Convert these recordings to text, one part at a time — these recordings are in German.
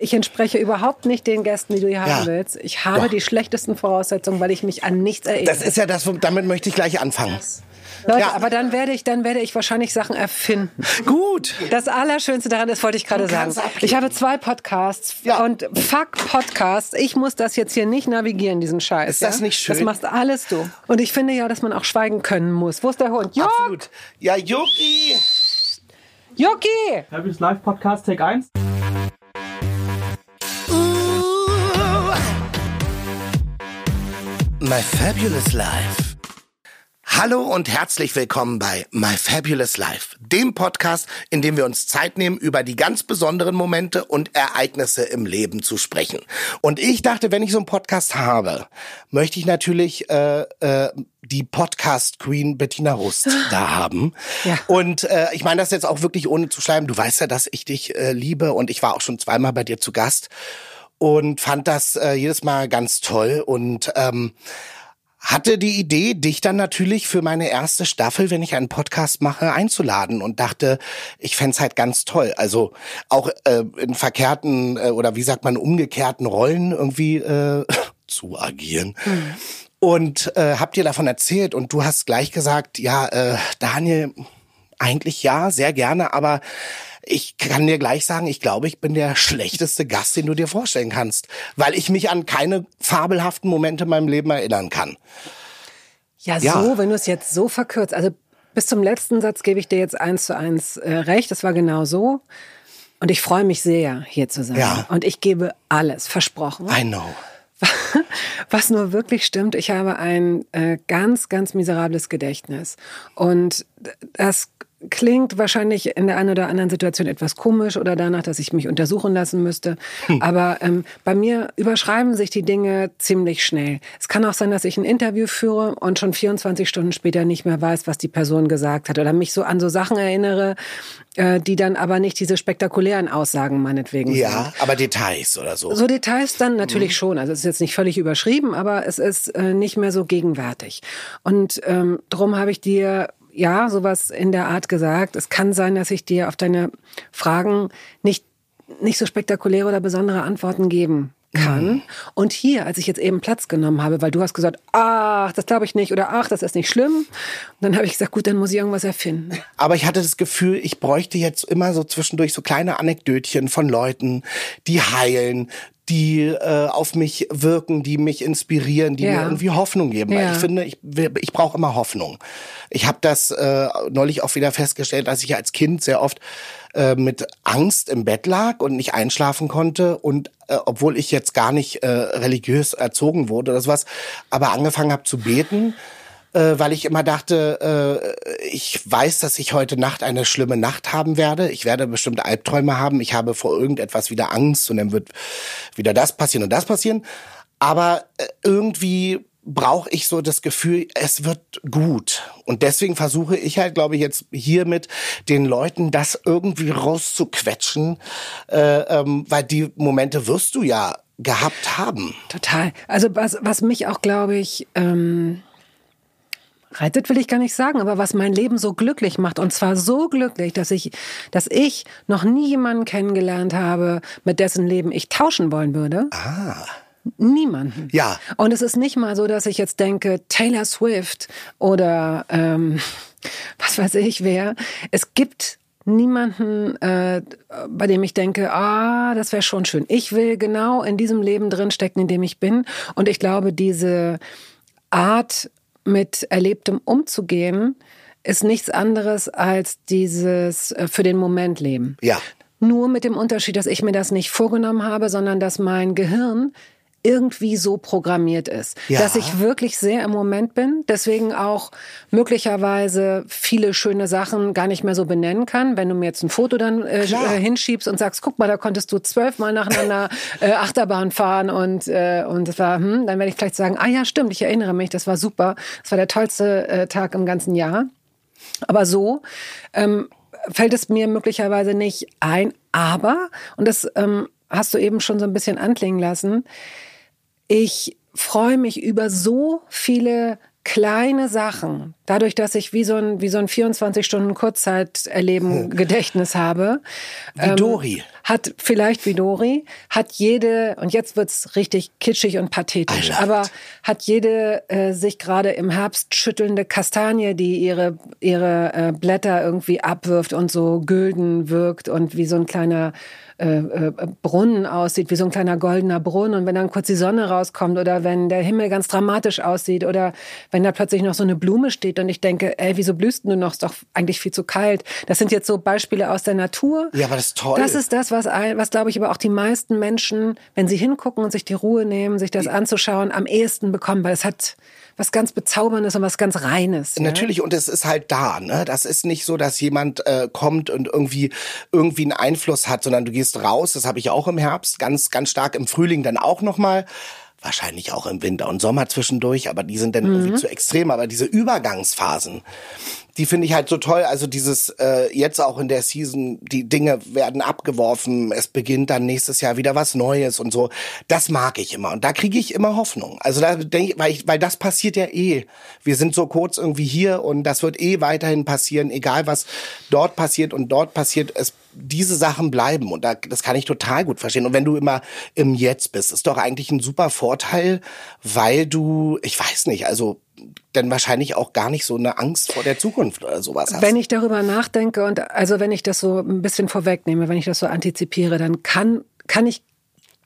Ich entspreche überhaupt nicht den Gästen, die du hier Ja. haben willst. Ich habe Doch. die schlechtesten Voraussetzungen, weil ich mich an nichts erinnere. Das ist ja das, damit möchte ich gleich anfangen. Leute, ja. aber dann werde ich, dann werde ich wahrscheinlich Sachen erfinden. Gut. Das Allerschönste daran ist, wollte ich gerade sagen. Ich habe zwei Podcasts Ja. und fuck Podcasts. Ich muss das jetzt hier nicht navigieren, diesen Scheiß. Ist das ja? nicht schön? Das machst alles du. Und ich finde ja, dass man auch schweigen können muss. Wo ist der Hund? Jörg! Absolut. Ja, Yuki. Joki! Fabulous Live Podcast Take 1. My Fabulous Life. Hallo und herzlich willkommen bei My Fabulous Life, dem Podcast, in dem wir uns Zeit nehmen, über die ganz besonderen Momente und Ereignisse im Leben zu sprechen. Und ich dachte, wenn ich so einen Podcast habe, möchte ich natürlich äh, äh, die Podcast Queen Bettina Rust da haben. Ja. Und äh, ich meine das jetzt auch wirklich ohne zu schleimen. Du weißt ja, dass ich dich äh, liebe und ich war auch schon zweimal bei dir zu Gast und fand das äh, jedes Mal ganz toll und ähm, hatte die Idee, dich dann natürlich für meine erste Staffel, wenn ich einen Podcast mache, einzuladen und dachte, ich fänd's halt ganz toll. Also auch äh, in verkehrten äh, oder wie sagt man, umgekehrten Rollen irgendwie äh, zu agieren. Und äh, hab dir davon erzählt und du hast gleich gesagt, ja, äh, Daniel, eigentlich ja, sehr gerne, aber ich kann dir gleich sagen, ich glaube, ich bin der schlechteste Gast, den du dir vorstellen kannst, weil ich mich an keine fabelhaften Momente in meinem Leben erinnern kann. Ja, Ja. so, wenn du es jetzt so verkürzt. Also bis zum letzten Satz gebe ich dir jetzt eins zu eins äh, recht. Das war genau so. Und ich freue mich sehr, hier zu sein. Ja. Und ich gebe alles, versprochen. I know. Was nur wirklich stimmt, ich habe ein äh, ganz, ganz miserables Gedächtnis. Und das klingt wahrscheinlich in der einen oder anderen Situation etwas komisch oder danach, dass ich mich untersuchen lassen müsste. Aber ähm, bei mir überschreiben sich die Dinge ziemlich schnell. Es kann auch sein, dass ich ein Interview führe und schon 24 Stunden später nicht mehr weiß, was die Person gesagt hat oder mich so an so Sachen erinnere, äh, die dann aber nicht diese spektakulären Aussagen meinetwegen sind. Ja, aber Details oder so. So Details dann natürlich schon. Also es ist jetzt nicht völlig überschrieben, aber es ist äh, nicht mehr so gegenwärtig. Und ähm, drum habe ich dir ja sowas in der Art gesagt. Es kann sein, dass ich dir auf deine Fragen nicht nicht so spektakuläre oder besondere Antworten geben kann. Mhm. Und hier, als ich jetzt eben Platz genommen habe, weil du hast gesagt, ach, das glaube ich nicht oder ach, das ist nicht schlimm, und dann habe ich gesagt, gut, dann muss ich irgendwas erfinden. Aber ich hatte das Gefühl, ich bräuchte jetzt immer so zwischendurch so kleine Anekdötchen von Leuten, die heilen, die äh, auf mich wirken, die mich inspirieren, die Ja. mir irgendwie Hoffnung geben. Weil Ja. ich finde, ich, ich brauche immer Hoffnung. Ich habe das äh, neulich auch wieder festgestellt, dass ich als Kind sehr oft äh, mit Angst im Bett lag und nicht einschlafen konnte und äh, obwohl ich jetzt gar nicht äh, religiös erzogen wurde oder sowas, aber angefangen habe zu beten äh, weil ich immer dachte, äh, ich weiß, dass ich heute Nacht eine schlimme Nacht haben werde. Ich werde bestimmte Albträume haben. Ich habe vor irgendetwas wieder Angst und dann wird wieder das passieren und das passieren. Aber äh, irgendwie brauche ich so das Gefühl, es wird gut. Und deswegen versuche ich halt, glaube ich, jetzt hier mit den Leuten das irgendwie rauszuquetschen, äh, ähm, weil die Momente wirst du ja gehabt haben. Total. Also was, was mich auch, glaube ich, ähm, reitet will ich gar nicht sagen, aber was mein Leben so glücklich macht und zwar so glücklich, dass ich, dass ich noch nie jemanden kennengelernt habe, mit dessen Leben ich tauschen wollen würde. Ah. Niemanden. Ja. Und es ist nicht mal so, dass ich jetzt denke, Taylor Swift oder ähm, was weiß ich wer. Es gibt niemanden, äh, bei dem ich denke, ah, das wäre schon schön. Ich will genau in diesem Leben drinstecken, in dem ich bin. Und ich glaube, diese Art, mit Erlebtem umzugehen, ist nichts anderes als dieses äh, für den Moment leben. Ja. Nur mit dem Unterschied, dass ich mir das nicht vorgenommen habe, sondern dass mein Gehirn irgendwie so programmiert ist, Ja. dass ich wirklich sehr im Moment bin, deswegen auch möglicherweise viele schöne Sachen gar nicht mehr so benennen kann. Wenn du mir jetzt ein Foto dann äh, äh, hinschiebst und sagst, guck mal, da konntest du zwölfmal nacheinander äh, Achterbahn fahren und äh, und das war, hm, dann werde ich vielleicht sagen, ah ja, stimmt, ich erinnere mich, das war super, das war der tollste äh, Tag im ganzen Jahr. Aber so ähm, fällt es mir möglicherweise nicht ein. Aber, und das ähm, hast du eben schon so ein bisschen anklingen lassen, ich freue mich über so viele kleine Sachen, dadurch, dass ich wie so ein, wie so ein 24 Stunden Kurzzeit erleben Gedächtnis habe. Wie Dori. hat vielleicht wie Dori, hat jede, und jetzt wird's richtig kitschig und pathetisch, aber hat jede äh, sich gerade im Herbst schüttelnde Kastanie, die ihre, ihre äh, Blätter irgendwie abwirft und so gülden wirkt und wie so ein kleiner äh, äh, Brunnen aussieht, wie so ein kleiner goldener Brunnen. Und wenn dann kurz die Sonne rauskommt oder wenn der Himmel ganz dramatisch aussieht oder wenn da plötzlich noch so eine Blume steht und ich denke, ey, wieso blühst du noch? Ist doch eigentlich viel zu kalt. Das sind jetzt so Beispiele aus der Natur. Ja, aber das ist toll. Das ist das, was, was glaube ich, aber auch die meisten Menschen, wenn sie hingucken und sich die Ruhe nehmen, sich das anzuschauen, am ehesten bekommen, weil es hat was ganz Bezauberndes und was ganz Reines. Ja? Natürlich, und es ist halt da. Ne? Das ist nicht so, dass jemand äh, kommt und irgendwie irgendwie einen Einfluss hat, sondern du gehst raus. Das habe ich auch im Herbst, ganz ganz stark im Frühling dann auch noch mal wahrscheinlich auch im Winter und Sommer zwischendurch, aber die sind dann mhm. irgendwie zu extrem. Aber diese Übergangsphasen, die finde ich halt so toll. Also dieses äh, jetzt auch in der Season, die Dinge werden abgeworfen, es beginnt dann nächstes Jahr wieder was Neues und so. Das mag ich immer und da kriege ich immer Hoffnung. Also da denke ich, weil, ich, weil das passiert ja eh. Wir sind so kurz irgendwie hier und das wird eh weiterhin passieren, egal was dort passiert und dort passiert. Es diese Sachen bleiben und da, das kann ich total gut verstehen. Und wenn du immer im Jetzt bist, ist doch eigentlich ein super Vorteil, weil du, ich weiß nicht, also dann wahrscheinlich auch gar nicht so eine Angst vor der Zukunft oder sowas hast. Wenn ich darüber nachdenke und also wenn ich das so ein bisschen vorwegnehme, wenn ich das so antizipiere, dann kann, kann ich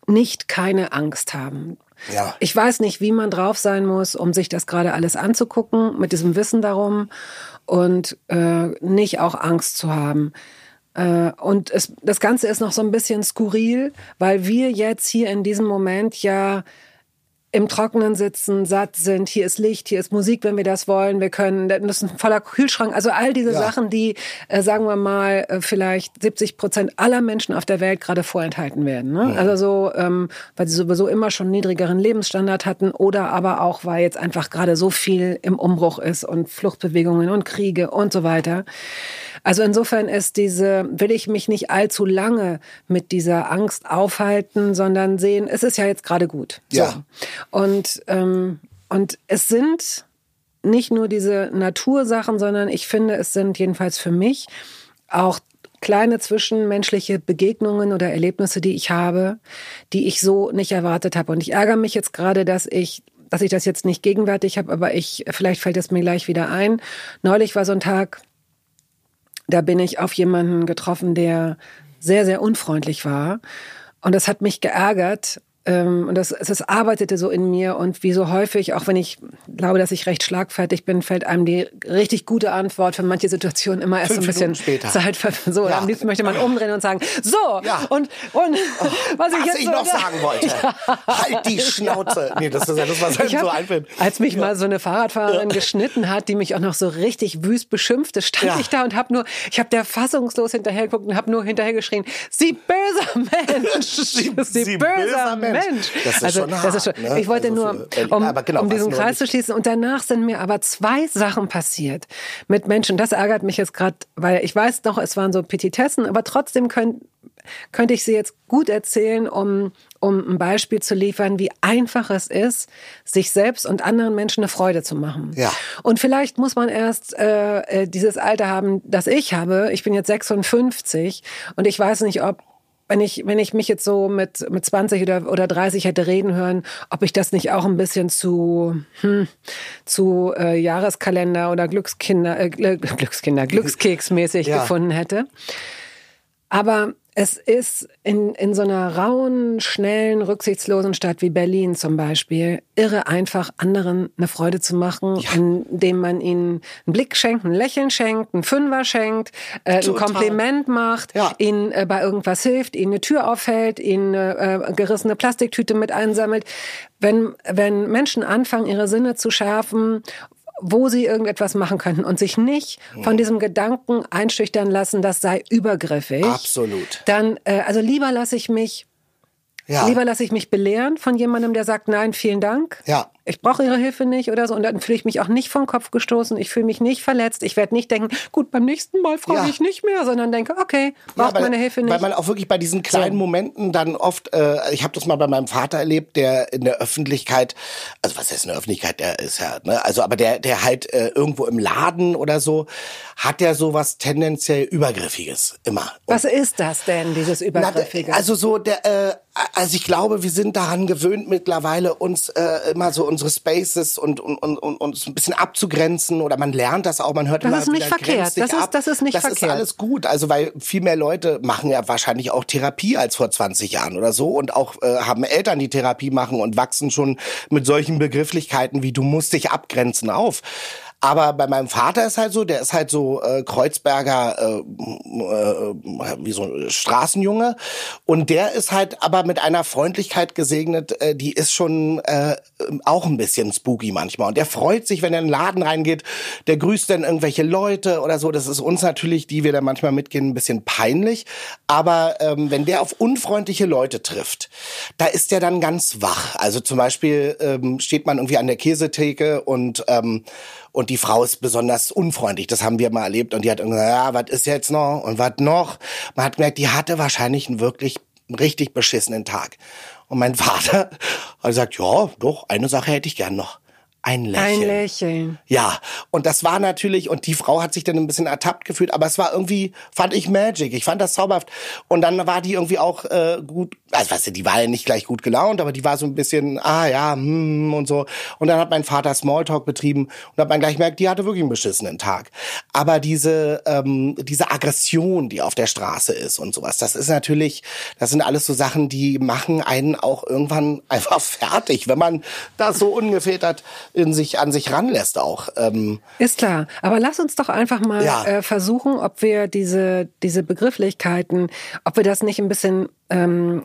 nicht keine Angst haben. Ja. Ich weiß nicht, wie man drauf sein muss, um sich das gerade alles anzugucken, mit diesem Wissen darum und äh, nicht auch Angst zu haben. Äh, und es, das Ganze ist noch so ein bisschen skurril, weil wir jetzt hier in diesem Moment ja im Trockenen sitzen, satt sind, hier ist Licht, hier ist Musik, wenn wir das wollen, wir können, das ist ein voller Kühlschrank, also all diese ja. Sachen, die, äh, sagen wir mal, äh, vielleicht 70 Prozent aller Menschen auf der Welt gerade vorenthalten werden. Ne? Ja. Also so, ähm, weil sie sowieso immer schon niedrigeren Lebensstandard hatten oder aber auch, weil jetzt einfach gerade so viel im Umbruch ist und Fluchtbewegungen und Kriege und so weiter. Also insofern ist diese, will ich mich nicht allzu lange mit dieser Angst aufhalten, sondern sehen, es ist ja jetzt gerade gut. Ja. So. Und, ähm, und es sind nicht nur diese Natursachen, sondern ich finde, es sind jedenfalls für mich auch kleine zwischenmenschliche Begegnungen oder Erlebnisse, die ich habe, die ich so nicht erwartet habe. Und ich ärgere mich jetzt gerade, dass ich dass ich das jetzt nicht gegenwärtig habe, aber ich vielleicht fällt es mir gleich wieder ein. Neulich war so ein Tag, da bin ich auf jemanden getroffen, der sehr, sehr unfreundlich war. Und das hat mich geärgert, und das, es arbeitete so in mir und wie so häufig, auch wenn ich glaube, dass ich recht schlagfertig bin, fällt einem die richtig gute Antwort für manche Situationen immer erst Fünf ein bisschen später. Zeit. So, ja. am liebsten möchte man umdrehen und sagen, so, ja. und, und oh, was, ich jetzt ich noch sagen wollte, ja. halt die Schnauze. Nee, das ist ja das, was einem so einfällt. Als mich mal so eine Fahrradfahrerin geschnitten hat, die mich auch noch so richtig wüst beschimpfte, stand ich da und habe nur, ich habe der fassungslos hinterher geguckt und habe nur hinterher geschrien, sie böser Mensch, sie, sie, sie böser, böser Mensch. Mensch. Das ist also, schon hart, das ist schon, ne? Ich wollte also nur, für, um, genau, um diesen Kreis zu schließen. Und danach sind mir aber zwei Sachen passiert mit Menschen. Das ärgert mich jetzt gerade, weil ich weiß noch, es waren so Petitessen, aber trotzdem können, könnte ich sie jetzt gut erzählen, um, um ein Beispiel zu liefern, wie einfach es ist, sich selbst und anderen Menschen eine Freude zu machen. Ja. Und vielleicht muss man erst äh, äh dieses Alter haben, das ich habe. Ich bin jetzt 56 und ich weiß nicht, ob wenn ich, wenn ich mich jetzt so mit, mit 20 oder, oder 30 hätte reden hören, ob ich das nicht auch ein bisschen zu, hm, zu äh, Jahreskalender oder Glückskinder, äh, Glückskinder, Glückskeksmäßig ja. gefunden hätte. Aber es ist in, in so einer rauen, schnellen, rücksichtslosen Stadt wie Berlin zum Beispiel irre einfach, anderen eine Freude zu machen, ja. indem man ihnen einen Blick schenkt, ein Lächeln schenkt, einen Fünfer schenkt, äh, ein Kompliment macht, ja. ihnen äh, bei irgendwas hilft, ihnen eine Tür aufhält, ihnen eine äh, gerissene Plastiktüte mit einsammelt. Wenn, wenn Menschen anfangen, ihre Sinne zu schärfen wo sie irgendetwas machen könnten und sich nicht von diesem Gedanken einschüchtern lassen, das sei übergriffig. Absolut. Dann, äh, also lieber lasse ich mich, ja. lieber lasse ich mich belehren von jemandem, der sagt, nein, vielen Dank. Ja. Ich brauche ihre Hilfe nicht oder so. Und dann fühle ich mich auch nicht vom Kopf gestoßen. Ich fühle mich nicht verletzt. Ich werde nicht denken, gut, beim nächsten Mal frage Ja. ich nicht mehr, sondern denke, okay, braucht Ja, weil- meine Hilfe nicht. Weil man auch wirklich bei diesen kleinen So. Momenten dann oft, äh, ich habe das mal bei meinem Vater erlebt, der in der Öffentlichkeit, also was heißt in der Öffentlichkeit, der ist ja, ne, also aber der, der halt äh, irgendwo im Laden oder so, hat der sowas tendenziell Übergriffiges immer. Und Was ist das denn, dieses na, Übergriffige? also so der, äh, also ich glaube, wir sind daran gewöhnt mittlerweile uns äh, immer so unsere Spaces und, und, und, und uns ein bisschen abzugrenzen oder man lernt das auch, man hört Das immer ist nicht wieder, verkehrt. Das ist- das ist nicht das verkehrt. ist alles gut, also weil viel mehr Leute machen ja wahrscheinlich auch Therapie als vor 20 Jahren oder so und auch äh, haben Eltern, die Therapie machen und wachsen schon mit solchen Begrifflichkeiten wie du musst dich abgrenzen auf. Aber bei meinem Vater ist halt so, der ist halt so äh, Kreuzberger, äh, äh, wie so ein Straßenjunge. Und der ist halt aber mit einer Freundlichkeit gesegnet, äh, die ist schon äh, auch ein bisschen spooky manchmal. Und der freut sich, wenn er in den Laden reingeht, der grüßt dann irgendwelche Leute oder so. Das ist uns natürlich, die wir da manchmal mitgehen, ein bisschen peinlich. Aber ähm, wenn der auf unfreundliche Leute trifft, da ist der dann ganz wach. Also zum Beispiel ähm, steht man irgendwie an der Käsetheke und ähm, und die Frau ist besonders unfreundlich. Das haben wir mal erlebt. Und die hat gesagt, ja, was ist jetzt noch und was noch? Man hat gemerkt, die hatte wahrscheinlich einen wirklich richtig beschissenen Tag. Und mein Vater hat gesagt, ja, doch, eine Sache hätte ich gern noch. Ein Lächeln. Ein Lächeln. Ja, und das war natürlich, und die Frau hat sich dann ein bisschen ertappt gefühlt, aber es war irgendwie, fand ich Magic, ich fand das zauberhaft. Und dann war die irgendwie auch äh, gut, also weißt du, die war ja nicht gleich gut gelaunt, aber die war so ein bisschen, ah ja, hm, und so. Und dann hat mein Vater Smalltalk betrieben und hat man gleich gemerkt, die hatte wirklich einen beschissenen Tag. Aber diese, ähm, diese Aggression, die auf der Straße ist und sowas, das ist natürlich, das sind alles so Sachen, die machen einen auch irgendwann einfach fertig, wenn man das so ungefiltert in sich an sich ranlässt auch. Ähm, Ist klar. Aber lass uns doch einfach mal Ja. äh, versuchen, ob wir diese, diese Begrifflichkeiten, ob wir das nicht ein bisschen, ähm,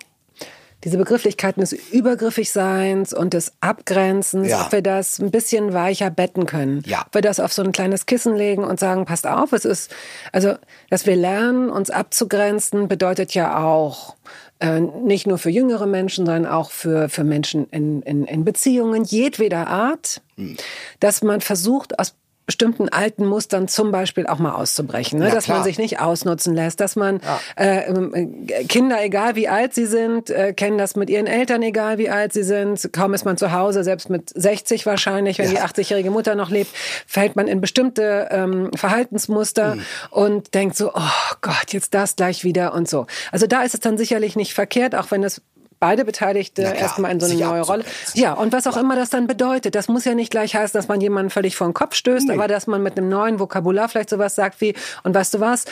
diese Begrifflichkeiten des Übergriffigseins und des Abgrenzens, Ja. ob wir das ein bisschen weicher betten können. Ja. Ob wir das auf so ein kleines Kissen legen und sagen, passt auf, es ist, also, dass wir lernen, uns abzugrenzen, bedeutet ja auch, äh, nicht nur für jüngere Menschen, sondern auch für, für Menschen in, in, in Beziehungen jedweder Art, Hm. dass man versucht, aus bestimmten alten Mustern zum Beispiel auch mal auszubrechen, ne? Na dass klar. man sich nicht ausnutzen lässt, dass man äh, ähm, äh, Kinder, egal wie alt sie sind, äh, kennen das mit ihren Eltern, egal wie alt sie sind. Kaum ist man zu Hause, selbst mit 60 wahrscheinlich, wenn die 80-jährige Mutter noch lebt, fällt man in bestimmte ähm, Verhaltensmuster Hm. und denkt so, oh Gott, jetzt das gleich wieder und so. Also da ist es dann sicherlich nicht verkehrt, auch wenn es beide Beteiligte klar, erstmal in so eine neue Rolle. Ja, und was auch immer das dann bedeutet. Das muss ja nicht gleich heißen, dass man jemanden völlig vor den Kopf stößt, aber dass man mit einem neuen Vokabular vielleicht sowas sagt wie, und weißt du was?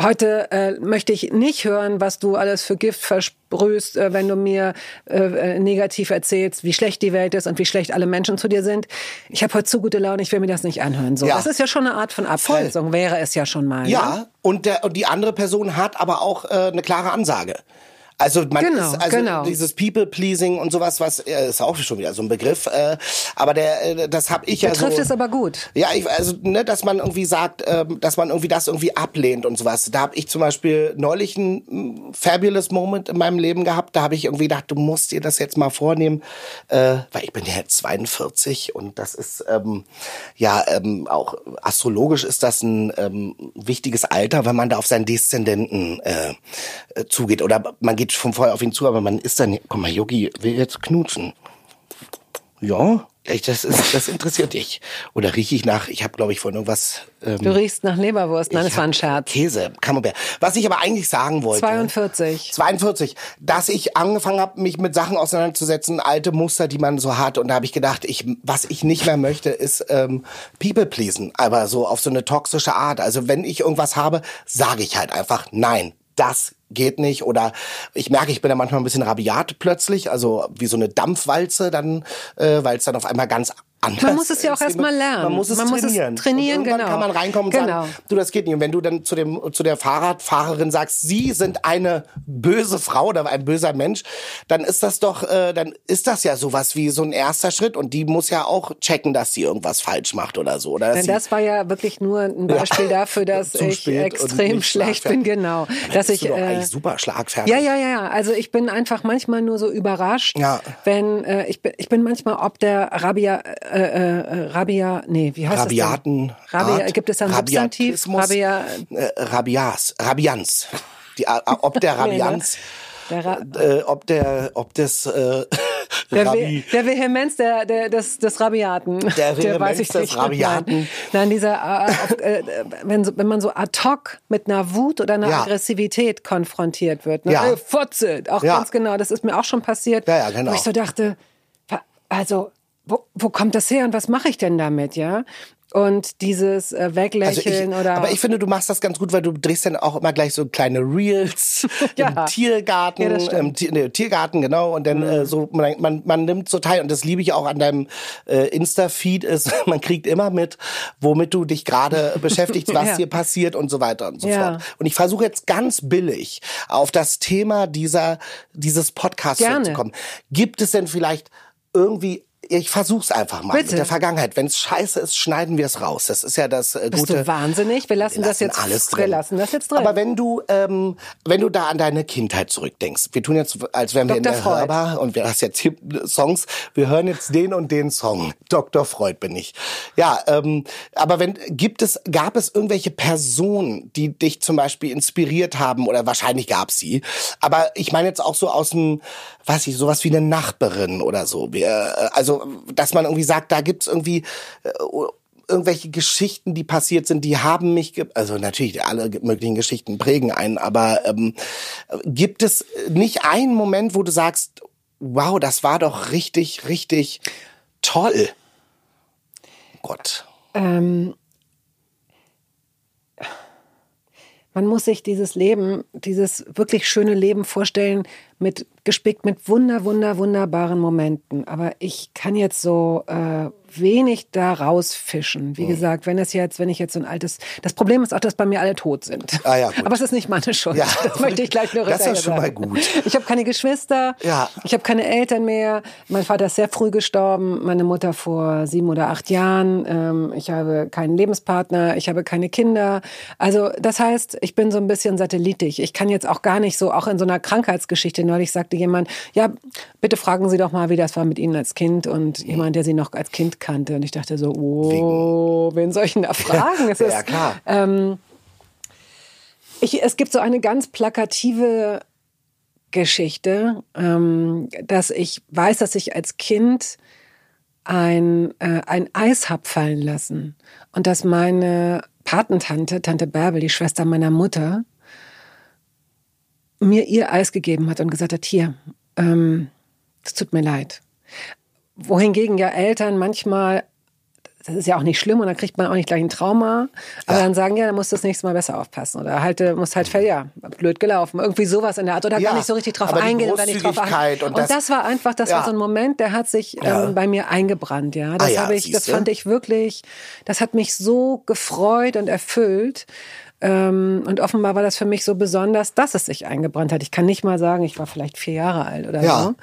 Heute äh, möchte ich nicht hören, was du alles für Gift versprühst, äh, wenn du mir äh, äh, negativ erzählst, wie schlecht die Welt ist und wie schlecht alle Menschen zu dir sind. Ich habe heute zu gute Laune, ich will mir das nicht anhören. So, Ja. das ist ja schon eine Art von Abgrenzung, wäre es ja schon mal. Ne? Ja, und, der, und die andere Person hat aber auch äh, eine klare Ansage. Also man Genau, ist also genau. dieses People pleasing und sowas, was äh, ist auch schon wieder so ein Begriff, äh, aber der äh, das habe ich ja Betrifft so es aber gut. Ja, ich, also ne, dass man irgendwie sagt, ähm, dass man irgendwie das irgendwie ablehnt und sowas. Da habe ich zum Beispiel neulich ein mm, fabulous Moment in meinem Leben gehabt. Da habe ich irgendwie gedacht, du musst dir das jetzt mal vornehmen, äh, weil ich bin ja jetzt 42 und das ist ähm, ja ähm, auch astrologisch ist das ein ähm, wichtiges Alter, wenn man da auf seinen Deszendenten äh, äh, zugeht oder man geht von vorher auf ihn zu, aber man ist dann, guck mal, Yogi will jetzt knutschen. Ja, das ist, das interessiert dich. Oder rieche ich nach, ich habe glaube ich vorhin irgendwas. Ähm, Du riechst nach Leberwurst. Nein, das war ein Scherz. Käse, Camembert. Was ich aber eigentlich sagen wollte. 42. 42, dass ich angefangen habe, mich mit Sachen auseinanderzusetzen, alte Muster, die man so hat. Und da habe ich gedacht, ich, was ich nicht mehr möchte, ist ähm, People pleasen, aber so auf so eine toxische Art. Also wenn ich irgendwas habe, sage ich halt einfach nein. Das geht nicht. Oder ich merke, ich bin da manchmal ein bisschen rabiat plötzlich, also wie so eine Dampfwalze dann, äh, weil es dann auf einmal ganz anders. Man muss es ja auch erst mal lernen. Man muss es Man muss es trainieren. trainieren, und irgendwann genau. kann man reinkommen und Genau. sagen, du, das geht nicht. Und wenn du dann zu, dem, zu der Fahrradfahrerin sagst, sie sind eine böse Frau oder ein böser Mensch, dann ist das doch, äh, dann ist das ja sowas wie so ein erster Schritt. Und die muss ja auch checken, dass sie irgendwas falsch macht oder so. Oder Denn das war ja wirklich nur ein Beispiel dafür, dass ich extrem schlecht bin, genau. Dass ich äh, eigentlich super schlagfertig. ja, ja, ja, ja. Also ich bin einfach manchmal nur so überrascht, Ja. wenn äh, ich bin, ich bin manchmal ob der Rabia, äh, äh, Rabia, nee, wie heißt Rabiaten. das denn? Rabia, gibt es da ein Substantiv? Rabia, äh, Rabias, Rabianz. Die, äh, ob der Rabianz, der, Ra äh, ob der, ob das äh, der, Rabi, der Vehemenz der, der, des, des Rabiaten. Der Der weiß Vehemenz ich des nicht. Rabiaten. Nein, Nein dieser, äh, auf, äh, wenn, so, wenn man so ad hoc mit einer Wut oder einer Ja. Aggressivität konfrontiert wird. Ne? Ja. Äh, Fotze, auch Ja. ganz genau. Das ist mir auch schon passiert. Ja, ja, genau. Wo ich so dachte, also, wo, wo kommt das her und was mache ich denn damit, ja? Und dieses äh, also Weglächeln ich, oder. aber ich finde, du machst das ganz gut, weil du drehst dann auch immer gleich so kleine Reels Ja. im Tiergarten, Ja. Mhm. im Tier, nee, Tiergarten, genau, und dann äh, so, man, man, man nimmt so teil, und das liebe ich auch an deinem äh, Insta-Feed, ist, man kriegt immer mit, womit du dich gerade beschäftigst, was Ja. hier passiert und so weiter und so fort. Und ich versuche jetzt ganz billig auf das Thema dieser, dieses Podcasts zu kommen. Gibt es denn vielleicht irgendwie ich versuch's einfach mal Bitte. mit der Vergangenheit. Wenn es scheiße ist, schneiden wir es raus. Das ist ja das äh, Bist gute. du wahnsinnig? Wir lassen, Wir das lassen jetzt alles drin. Wir lassen das jetzt drin. Aber wenn du, ähm, wenn du da an deine Kindheit zurückdenkst, wir tun jetzt, als wären wir in Dr. der Freud. Hörbar und wir hast jetzt hier Songs, wir hören jetzt den und den Song. Dr. Freud bin ich. Ja, ähm, aber wenn gibt es, gab es irgendwelche Personen, die dich zum Beispiel inspiriert haben oder wahrscheinlich gab sie, aber ich meine jetzt auch so aus dem, weiß ich, sowas wie eine Nachbarin oder so. Wir, äh, also, dass man irgendwie sagt, da gibt's irgendwie äh, irgendwelche Geschichten, die passiert sind, die haben mich, also natürlich alle möglichen Geschichten prägen einen, aber ähm, gibt es nicht einen Moment, wo du sagst, wow, das war doch richtig, richtig toll. Gott. ähm, man muss sich dieses Leben, dieses wirklich schöne Leben vorstellen, mit gespickt mit wunder, wunder, wunderbaren Momenten. Aber ich kann jetzt so äh, wenig da rausfischen. Wie gesagt, wenn es jetzt, wenn ich jetzt so ein altes, das Problem ist auch, dass bei mir alle tot sind. Ah ja, gut. Aber es ist nicht meine Schuld. Ja. Das möchte ich gleich nur Das ist schon mal gut. Ich habe keine Geschwister. Ja. Ich habe keine Eltern mehr. Mein Vater ist sehr früh gestorben. Meine Mutter vor sieben oder acht Jahren. Ähm, ich habe keinen Lebenspartner. Ich habe keine Kinder. Also das heißt, ich bin so ein bisschen satellitisch. Ich kann jetzt auch gar nicht so, auch in so einer Krankheitsgeschichte. Neulich sagte jemand, ja, bitte fragen Sie doch mal, wie das war mit Ihnen als Kind. Und jemand, der Sie noch als Kind kannte. Und ich dachte so, oh, wen soll ich denn da fragen? Es Ja, ist, klar. ähm, ich, es gibt so eine ganz plakative Geschichte, ähm, dass ich weiß, dass ich als Kind ein, äh, ein Eis hab fallen lassen und dass meine Patentante, Tante Bärbel, die Schwester meiner Mutter, mir ihr Eis gegeben hat und gesagt hat, hier, ähm, es tut mir leid. Wohingegen ja Eltern manchmal, das ist ja auch nicht schlimm und dann kriegt man auch nicht gleich ein Trauma, aber dann sagen, ja, dann musst du das nächste Mal besser aufpassen oder halt, äh, musst halt, ja, blöd gelaufen. Irgendwie sowas in der Art oder Ja, gar nicht so richtig drauf eingehen oder nicht drauf achten. und Und, das- das, war einfach, das Ja. war so ein Moment, der hat sich Ja. ähm, bei mir eingebrannt, ja. Das Ah ja, habe ich, das fand ich wirklich, das hat mich so gefreut und erfüllt. Ähm, und offenbar war das für mich so besonders, dass es sich eingebrannt hat. Ich kann nicht mal sagen, ich war vielleicht vier Jahre alt oder Ja. so.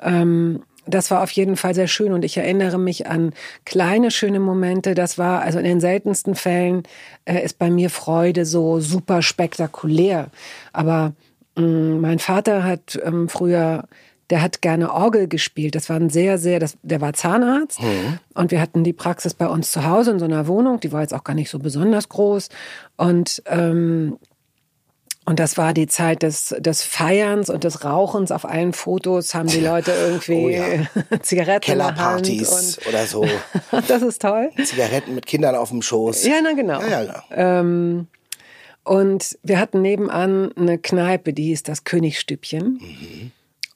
Ähm, das war auf jeden Fall sehr schön und ich erinnere mich an kleine schöne Momente. Das war also in den seltensten Fällen äh, ist bei mir Freude so super spektakulär. Aber mh, mein Vater hat ähm, früher der hat gerne Orgel gespielt. Das war ein sehr, sehr, das, der war Zahnarzt und wir hatten die Praxis bei uns zu Hause in so einer Wohnung. Die war jetzt auch gar nicht so besonders groß und ähm, und das war die Zeit des, des Feierns und des Rauchens. Auf allen Fotos haben die Leute irgendwie Oh ja. Zigaretten. Kellerpartys oder so. das ist toll. Zigaretten mit Kindern auf dem Schoß. Ja, na genau. Ja, ja. Ähm, und wir hatten nebenan eine Kneipe, die hieß das Königsstübchen.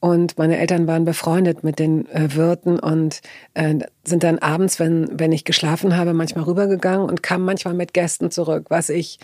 Und meine Eltern waren befreundet mit den äh, Wirten und äh, sind dann abends, wenn, wenn ich geschlafen habe, manchmal rübergegangen und kamen manchmal mit Gästen zurück, was ich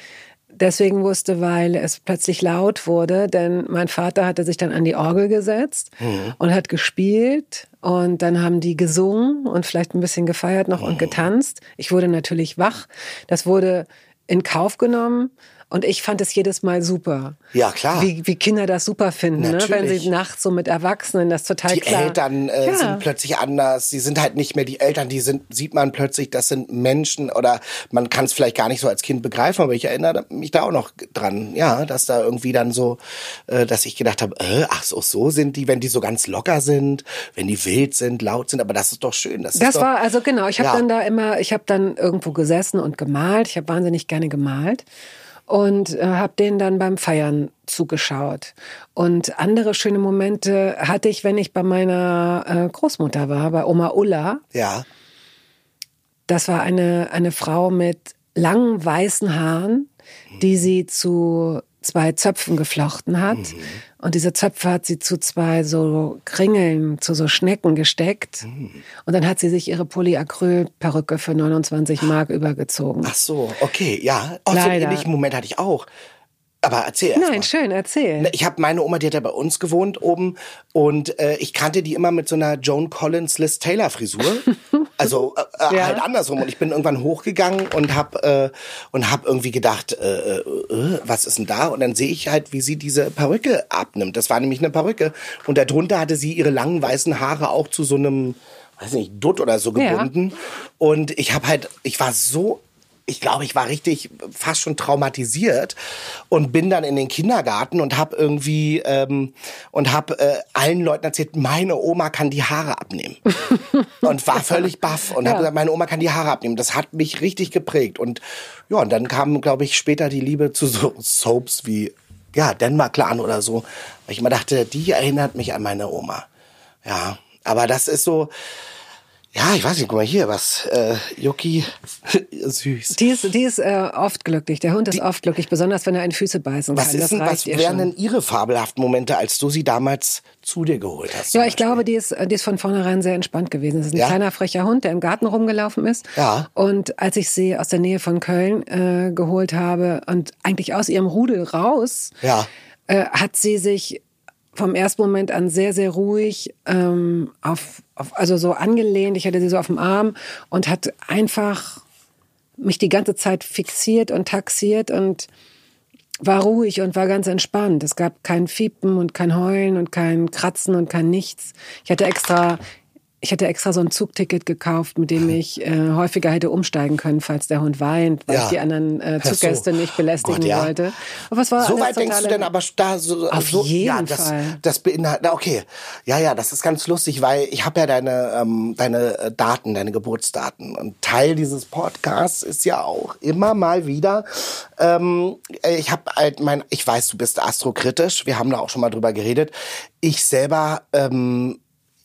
deswegen wusste, weil es plötzlich laut wurde, denn mein Vater hatte sich dann an die Orgel gesetzt Mhm. und hat gespielt und dann haben die gesungen und vielleicht ein bisschen gefeiert noch Mhm. und getanzt. Ich wurde natürlich wach. Das wurde in Kauf genommen. Und ich fand es jedes Mal super. Ja, klar. Wie, wie Kinder das super finden, ne? wenn sie nachts so mit Erwachsenen, das total die klar. Eltern äh, Ja. sind plötzlich anders. Sie sind halt nicht mehr die Eltern, die sind, sieht man plötzlich, das sind Menschen oder man kann es vielleicht gar nicht so als Kind begreifen, aber ich erinnere mich da auch noch dran, ja, dass da irgendwie dann so, äh, dass ich gedacht habe, äh, ach so, so sind die, wenn die so ganz locker sind, wenn die wild sind, laut sind, aber das ist doch schön. Das, Das doch, war also genau. Ich habe Ja. dann da immer, ich habe dann irgendwo gesessen und gemalt. Ich habe wahnsinnig gerne gemalt und äh, habe denen dann beim Feiern zugeschaut. Und andere schöne Momente hatte ich, wenn ich bei meiner äh, Großmutter war, bei Oma Ulla. ja, Das war eine eine Frau mit langen weißen Haaren, die sie zu zwei Zöpfen geflochten hat. Und diese Zöpfe hat sie zu zwei so Kringeln, zu so Schnecken gesteckt. Und dann hat sie sich ihre Polyacryl-Perücke für 29 Mark übergezogen. ach so, okay, ja. Oh, so einen Leider. ähnlichen Moment hatte ich auch. Aber erzähl erst Nein, mal. schön, erzähl. Ne, Ich habe meine Oma, die hat ja bei uns gewohnt oben und äh, ich kannte die immer mit so einer Joan Collins Liz Taylor Frisur, also äh, äh, Ja. halt andersrum und ich bin irgendwann hochgegangen und habe äh, und habe irgendwie gedacht, äh, äh, äh, was ist denn da? Und dann sehe ich halt, wie sie diese Perücke abnimmt. Das war nämlich eine Perücke und darunter hatte sie ihre langen weißen Haare auch zu so einem weiß nicht, Dutt oder so Ja. gebunden und ich habe halt ich war so ich glaube, ich war richtig fast schon traumatisiert und bin dann in den Kindergarten und habe irgendwie ähm, und habe äh, allen Leuten erzählt, meine Oma kann die Haare abnehmen und war völlig baff und Ja. habe gesagt, meine Oma kann die Haare abnehmen. Das hat mich richtig geprägt und ja und dann kam, glaube ich, später die Liebe zu so Soaps wie ja Denver Clan oder so, weil ich immer dachte, die erinnert mich an meine Oma. Ja, aber das ist so. Ja, ich weiß nicht, guck mal hier, was, äh, Yuki, süß. Die ist, die ist äh, oft glücklich. Der Hund ist oft glücklich, besonders wenn er in Füße beißen Was kann. ist das denn, was wären denn Ihre fabelhaften Momente, als du sie damals zu dir geholt hast? Ja, ich Beispiel? glaube, die ist, die ist von vornherein sehr entspannt gewesen. Es ist ein Ja? kleiner, frecher Hund, der im Garten rumgelaufen ist. Ja. Und als ich sie aus der Nähe von Köln äh, geholt habe und eigentlich aus ihrem Rudel raus, Ja. äh, hat sie sich vom ersten Moment an sehr, sehr ruhig ähm, auf, auf, also so angelehnt. Ich hatte sie so auf dem Arm und hat einfach mich die ganze Zeit fixiert und taxiert und war ruhig und war ganz entspannt. Es gab kein Fiepen und kein Heulen und kein Kratzen und kein nichts. Ich hatte extra, ich hatte extra so ein Zugticket gekauft, mit dem ich äh, häufiger hätte umsteigen können, falls der Hund weint, weil Ja. ich die anderen äh, Ach so. Zuggäste nicht belästigen Gott, ja. wollte. Aber es war So weit denkst du denn aber da so Auf so, jeden ja, das, Fall. das beinhaltet okay. Ja, ja, das ist ganz lustig, weil ich habe ja deine ähm, deine äh, Daten, deine Geburtsdaten und Teil dieses Podcasts ist ja auch immer mal wieder ähm, äh, ich habe halt mein ich weiß, du bist astrokritisch, wir haben da auch schon mal drüber geredet. Ich selber ähm,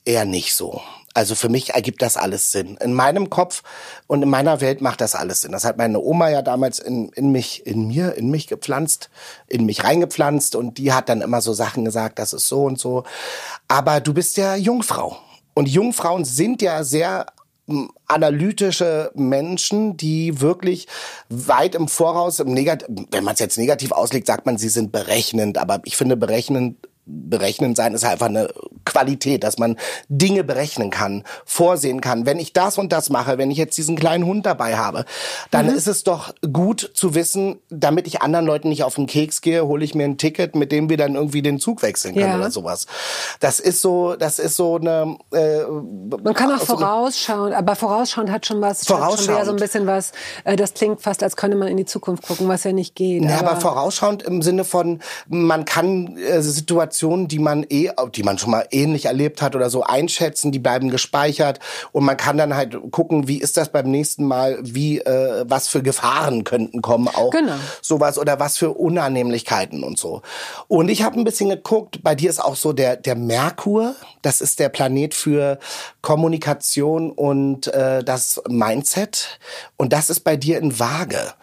eher nicht so. Also für mich ergibt das alles Sinn. In meinem Kopf und in meiner Welt macht das alles Sinn. Das hat meine Oma ja damals in, in mich, in mir, in mich gepflanzt, in mich reingepflanzt und die hat dann immer so Sachen gesagt, das ist so und so. Aber du bist ja Jungfrau. Und Jungfrauen sind ja sehr m, analytische Menschen, die wirklich weit im Voraus, im Negat wenn man es jetzt negativ auslegt, sagt man, sie sind berechnend. Aber ich finde, berechnend berechnen sein ist einfach eine Qualität, dass man Dinge berechnen kann, vorsehen kann. Wenn ich das und das mache, wenn ich jetzt diesen kleinen Hund dabei habe, dann Mhm. ist es doch gut zu wissen, damit ich anderen Leuten nicht auf den Keks gehe, hole ich mir ein Ticket, mit dem wir dann irgendwie den Zug wechseln können Ja. oder sowas. Das ist so, das ist so eine. Äh, Man kann auch so vorausschauen, aber vorausschauend hat schon was, hat schon wieder Vorausschauend. so ein bisschen was, äh, das klingt fast, als könnte man in die Zukunft gucken, was ja nicht geht. Ja, aber vorausschauend im Sinne von, man kann äh, Situationen, die man eh, die man schon mal ähnlich erlebt hat oder so einschätzen, die bleiben gespeichert und man kann dann halt gucken, wie ist das beim nächsten Mal, wie äh, was für Gefahren könnten kommen auch Genau. sowas oder was für Unannehmlichkeiten und so. Und ich habe ein bisschen geguckt, bei dir ist auch so der der Merkur, das ist der Planet für Kommunikation und äh, das Mindset und das ist bei dir in Waage.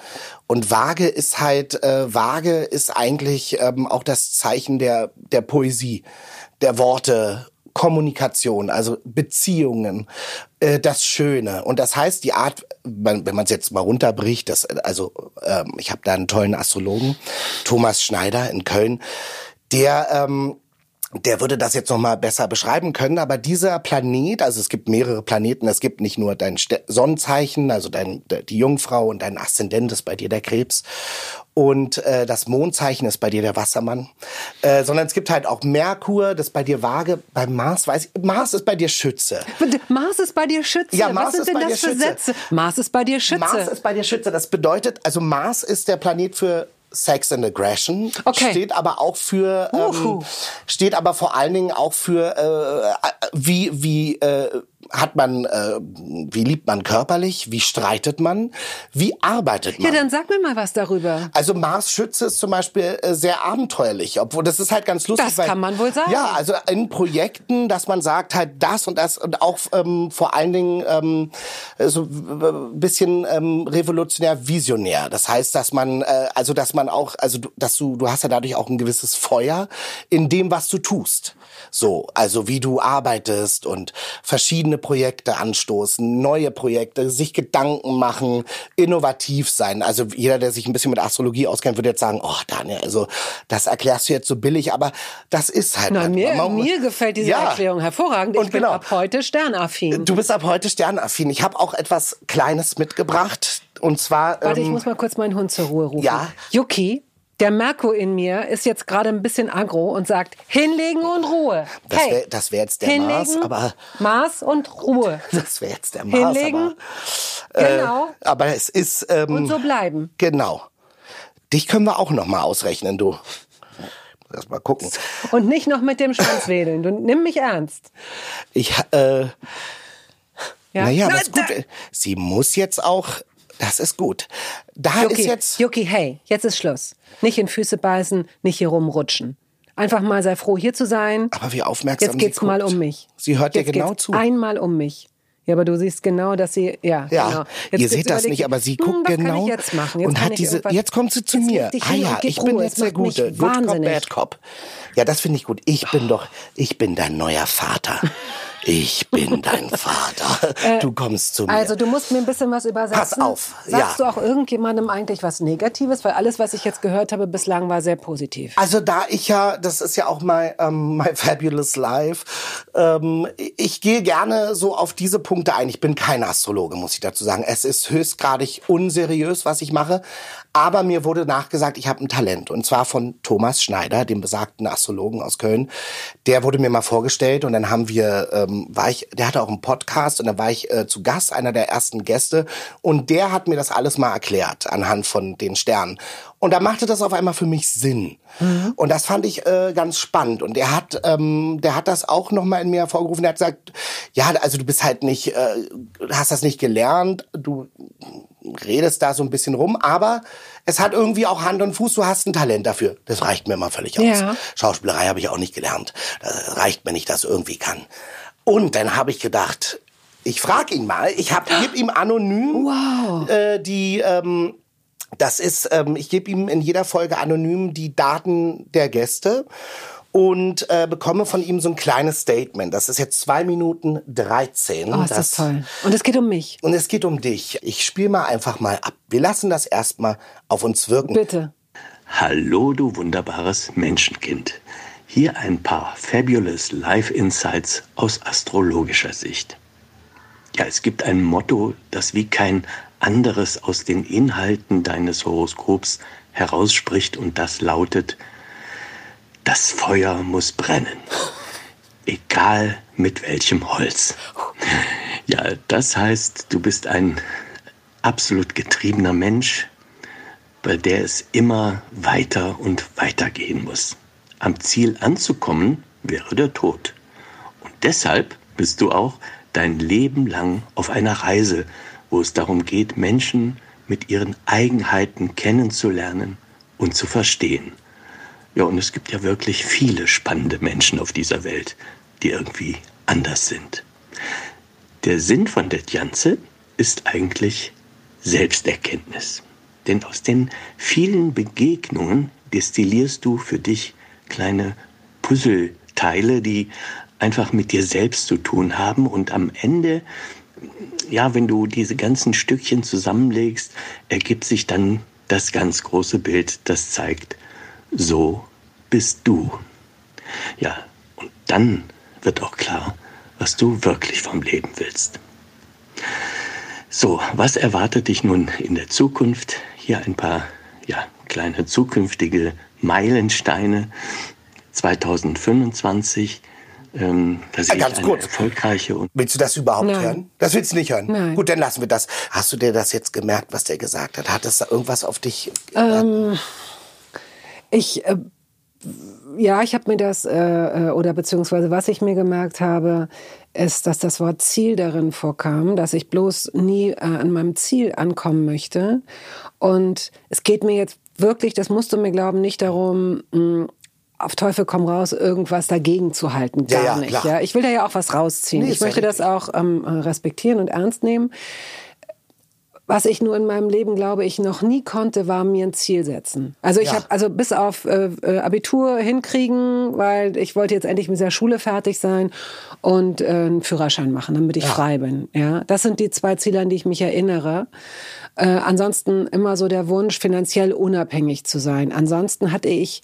Und Waage ist halt, äh, Waage ist eigentlich ähm, auch das Zeichen der, der Poesie, der Worte, Kommunikation, also Beziehungen, äh, das Schöne. Und das heißt, die Art, wenn man es jetzt mal runterbricht, das, also ähm, ich habe da einen tollen Astrologen, Thomas Schneider in Köln, der ähm, der würde das jetzt noch mal besser beschreiben können, aber dieser Planet, also es gibt mehrere Planeten, es gibt nicht nur dein Sonnenzeichen, also dein, die Jungfrau und dein Aszendent ist bei dir der Krebs und äh, das Mondzeichen ist bei dir der Wassermann, äh, sondern es gibt halt auch Merkur, das ist bei dir Waage, beim Mars weiß ich, Mars ist bei dir Schütze. Mars ist bei dir Schütze. Ja, Mars Was sind ist denn bei das dir für Schütze. Sätze? Mars ist bei dir Schütze. Mars ist bei dir Schütze. Das bedeutet, also Mars ist der Planet für Sex and Aggression, Okay. steht aber auch für, ähm, steht aber vor allen Dingen auch für, äh, wie, wie, äh, hat man, äh, wie liebt man körperlich, wie streitet man, wie arbeitet man. ja, dann sag mir mal was darüber. Also Mars Schütze ist zum Beispiel äh, sehr abenteuerlich, obwohl das ist halt ganz lustig. Das weil, kann man wohl sagen. Ja, also in Projekten, dass man sagt halt das und das und auch ähm, vor allen Dingen ähm, so ein bisschen ähm, revolutionär visionär. Das heißt, dass man äh, also dass man auch also dass du du hast ja dadurch auch ein gewisses Feuer in dem, was du tust. So, also wie du arbeitest und verschiedene Projekte anstoßen, neue Projekte, sich Gedanken machen, innovativ sein. Also jeder, der sich ein bisschen mit Astrologie auskennt, würde jetzt sagen, oh Daniel, also das erklärst du jetzt so billig, aber das ist halt. Na, mir, man- mir gefällt diese Ja. Erklärung hervorragend. Ich Und bin genau. ab heute sternaffin. Du bist ab heute sternaffin. Ich habe auch etwas Kleines mitgebracht. Und zwar. Warte, ich ähm, muss mal kurz meinen Hund zur Ruhe rufen. Ja. Yuki, der Merkur in mir ist jetzt gerade ein bisschen aggro und sagt, hinlegen und Ruhe. Das hey, wär- das wär jetzt der hinlegen, Mars, aber- Mars und Ruhe. das wäre jetzt der Mars. Hinlegen, aber, genau. Äh, aber es ist. Ähm, und so bleiben. Genau. Dich können wir auch noch mal ausrechnen, du. Erst mal gucken. Und nicht noch mit dem Schwanz wedeln. Du nimm mich ernst. Ich, äh, Ja? naja, Na, ist gut. Sie muss jetzt auch, das ist gut. Da Yuki, ist jetzt, Yuki, hey, jetzt ist Schluss. Nicht in Füße beißen, nicht hier rumrutschen. Einfach mal sei froh, hier zu sein. aber wie aufmerksam Jetzt geht's sie mal um mich. Sie hört Jetzt dir genau zu. Einmal um mich. Ja, aber du siehst genau, dass sie, ja, Ja, genau. ihr jetzt seht das nicht, ich, aber sie hm, guckt was genau kann ich jetzt machen? Jetzt und hat diese. Jetzt kommt sie zu Jetzt mir. Ah ja, ich bin Ruhe. jetzt Es der Gute. Good Cop. Bad Cop. Ja, das finde ich gut. Ich bin doch, ich bin dein neuer Vater. Ich bin dein Vater. Du kommst zu mir. Also du musst mir ein bisschen was übersetzen. Pass auf, Sagst ja. du auch irgendjemandem eigentlich was Negatives? Weil alles, was ich jetzt gehört habe, bislang war sehr positiv. Also da ich ja, das ist ja auch mein, ähm, my fabulous life, ähm, ich gehe gerne so auf diese Punkte ein. Ich bin kein Astrologe, muss ich dazu sagen. Es ist höchstgradig unseriös, was ich mache. Aber mir wurde nachgesagt, ich habe ein Talent. Und zwar von Thomas Schneider, dem besagten Astrologen aus Köln. Der wurde mir mal vorgestellt und dann haben wir, ähm, war ich, der hatte auch einen Podcast und dann war ich äh, zu Gast, einer der ersten Gäste. Und der hat mir das alles mal erklärt anhand von den Sternen. Und da machte das auf einmal für mich Sinn. Und das fand ich äh, ganz spannend. Und er hat, ähm, der hat das auch noch mal in mir hervorgerufen. Er hat gesagt, ja, also du bist halt nicht, äh, hast das nicht gelernt, du redest da so ein bisschen rum, aber es hat irgendwie auch Hand und Fuß, du hast ein Talent dafür. Das reicht mir immer völlig aus. Ja. Schauspielerei habe ich auch nicht gelernt. Das reicht mir nicht, dass ich irgendwie kann. Und dann habe ich gedacht, ich frage ihn mal, ich hab, gebe ihm anonym Wow. äh, die, ähm, das ist, ähm, ich gebe ihm in jeder Folge anonym die Daten der Gäste und äh, bekomme von ihm so ein kleines Statement. Das ist jetzt zwei Minuten 13. Oh, ist das, toll. Und es geht um mich. Und es geht um dich. Ich spiele mal einfach mal ab. Wir lassen das erstmal auf uns wirken. Bitte. Hallo, du wunderbares Menschenkind. Hier ein paar fabulous Life Insights aus astrologischer Sicht. Ja, es gibt ein Motto, das wie kein anderes aus den Inhalten deines Horoskops herausspricht und das lautet, das Feuer muss brennen. Egal mit welchem Holz. Ja, das heißt, du bist ein absolut getriebener Mensch, bei der es immer weiter und weiter gehen muss. Am Ziel anzukommen wäre der Tod. Und deshalb bist du auch dein Leben lang auf einer Reise, wo es darum geht, Menschen mit ihren Eigenheiten kennenzulernen und zu verstehen. Ja, und es gibt ja wirklich viele spannende Menschen auf dieser Welt, die irgendwie anders sind. Der Sinn von der Ganze ist eigentlich Selbsterkenntnis. Denn aus den vielen Begegnungen destillierst du für dich kleine Puzzleteile, die einfach mit dir selbst zu tun haben und am Ende, ja, wenn du diese ganzen Stückchen zusammenlegst, ergibt sich dann das ganz große Bild, das zeigt, so bist du. Ja, und dann wird auch klar, was du wirklich vom Leben willst. So, was erwartet dich nun in der Zukunft? Hier ein paar ja, kleine zukünftige Meilensteine. 2025 ähm, da sehe Ganz ich kurz. erfolgreiche und Willst du das überhaupt Nein. hören? Das willst du nicht hören? Nein. Gut, dann lassen wir das. Hast du dir das jetzt gemerkt, was der gesagt hat? Hat das da irgendwas auf dich? Ähm, ich, äh, ja, ich habe mir das, äh, äh, oder beziehungsweise was ich mir gemerkt habe, ist, dass das Wort Ziel darin vorkam, dass ich bloß nie äh, an meinem Ziel ankommen möchte. Und es geht mir jetzt wirklich, das musst du mir glauben, nicht darum, mh, auf Teufel komm raus, irgendwas dagegen zu halten. Ja, Gar ja, nicht. klar. Ja? Ich will da ja auch was rausziehen. Nee, ich ist ja möchte das auch ähm, respektieren und ernst nehmen. Was ich nur in meinem Leben, glaube ich, noch nie konnte, war mir ein Ziel setzen. Also ich Ja. habe also bis auf äh, äh, Abitur hinkriegen, weil ich wollte jetzt endlich mit der Schule fertig sein und äh, einen Führerschein machen, damit ich frei bin. Ja, das sind die zwei Ziele, an die ich mich erinnere. Äh, ansonsten immer so der Wunsch, finanziell unabhängig zu sein. Ansonsten hatte ich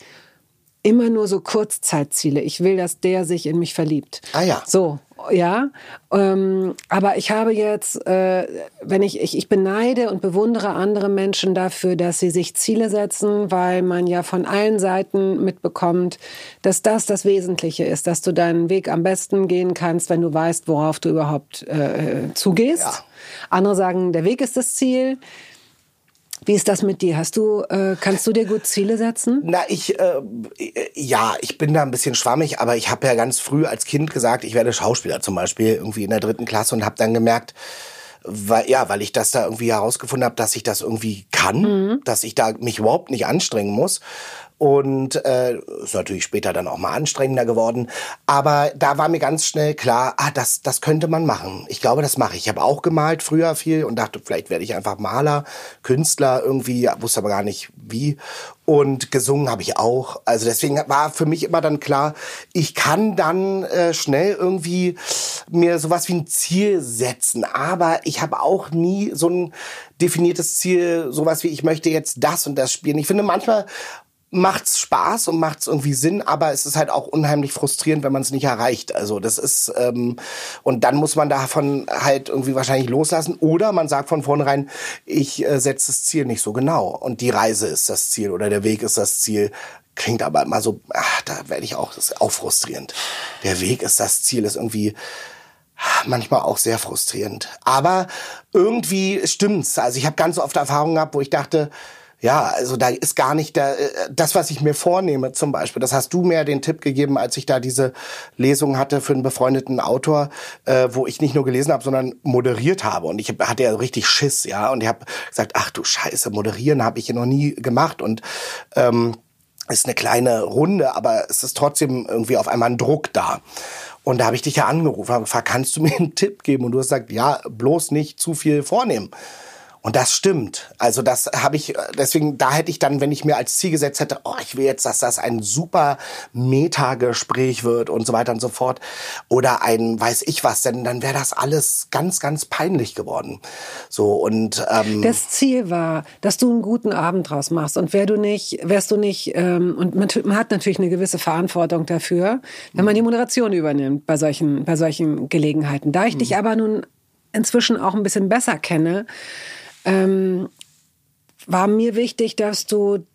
immer nur so Kurzzeitziele. Ich will, dass der sich in mich verliebt. Ah ja. So, ja. Ähm, aber ich habe jetzt, äh, wenn ich, ich, ich beneide und bewundere andere Menschen dafür, dass sie sich Ziele setzen, weil man ja von allen Seiten mitbekommt, dass das das Wesentliche ist, dass du deinen Weg am besten gehen kannst, wenn du weißt, worauf du überhaupt äh, zugehst. Ja. Andere sagen, der Weg ist das Ziel. Wie ist das mit dir? Hast du, äh, kannst du dir gut Ziele setzen? Na, ich, äh, ja, ich bin da ein bisschen schwammig, aber ich habe ja ganz früh als Kind gesagt, ich werde Schauspieler zum Beispiel, irgendwie in der dritten Klasse und habe dann gemerkt, weil, ja, weil ich das da irgendwie herausgefunden habe, dass ich das irgendwie kann, dass ich da mich überhaupt nicht anstrengen muss. Und äh, ist natürlich später dann auch mal anstrengender geworden. Aber da war mir ganz schnell klar, ah, das, das könnte man machen. Ich glaube, das mache ich. Ich habe auch gemalt früher viel und dachte, vielleicht werde ich einfach Maler, Künstler irgendwie, wusste aber gar nicht wie. Und gesungen habe ich auch. Also deswegen war für mich immer dann klar, ich kann dann äh, schnell irgendwie mir sowas wie ein Ziel setzen. Aber ich habe auch nie so ein definiertes Ziel, sowas wie ich möchte jetzt das und das spielen. Ich finde manchmal macht's Spaß und macht's irgendwie Sinn, aber es ist halt auch unheimlich frustrierend, wenn man es nicht erreicht. Also das ist ähm, und dann muss man davon halt irgendwie wahrscheinlich loslassen oder man sagt von vornherein, ich äh, setze das Ziel nicht so genau und die Reise ist das Ziel oder der Weg ist das Ziel. Klingt aber immer so, ach, da werde ich auch, das ist auch frustrierend. Der Weg ist das Ziel, ist irgendwie manchmal auch sehr frustrierend. Aber irgendwie stimmt's. Also ich habe ganz oft Erfahrungen gehabt, wo ich dachte, ja, also da ist gar nicht der, äh, das, was ich mir vornehme zum Beispiel. Das hast du mir den Tipp gegeben, als ich da diese Lesung hatte für einen befreundeten Autor, äh, wo ich nicht nur gelesen habe, sondern moderiert habe. Und ich hatte ja richtig Schiss, ja. Und ich habe gesagt, ach du Scheiße, moderieren habe ich ja noch nie gemacht. Und ähm, ist eine kleine Runde, aber es ist trotzdem irgendwie auf einmal ein Druck da. Und da habe ich dich ja angerufen, habe gefragt, kannst du mir einen Tipp geben? Und du hast gesagt, ja, bloß nicht zu viel vornehmen. Und das stimmt. Also das habe ich, deswegen, da hätte ich dann, wenn ich mir als Ziel gesetzt hätte, oh, ich will jetzt, dass das ein super Meta-Gespräch wird und so weiter und so fort. Oder ein weiß ich was, denn dann wäre das alles ganz, ganz peinlich geworden. So und ähm, Das Ziel war, dass du einen guten Abend draus machst. Und wär du nicht, wärst du nicht, ähm, und man, man hat natürlich eine gewisse Verantwortung dafür, wenn man die Moderation übernimmt bei solchen, bei solchen Gelegenheiten. Da ich dich aber nun inzwischen auch ein bisschen besser kenne, ähm, war mir wichtig, dass du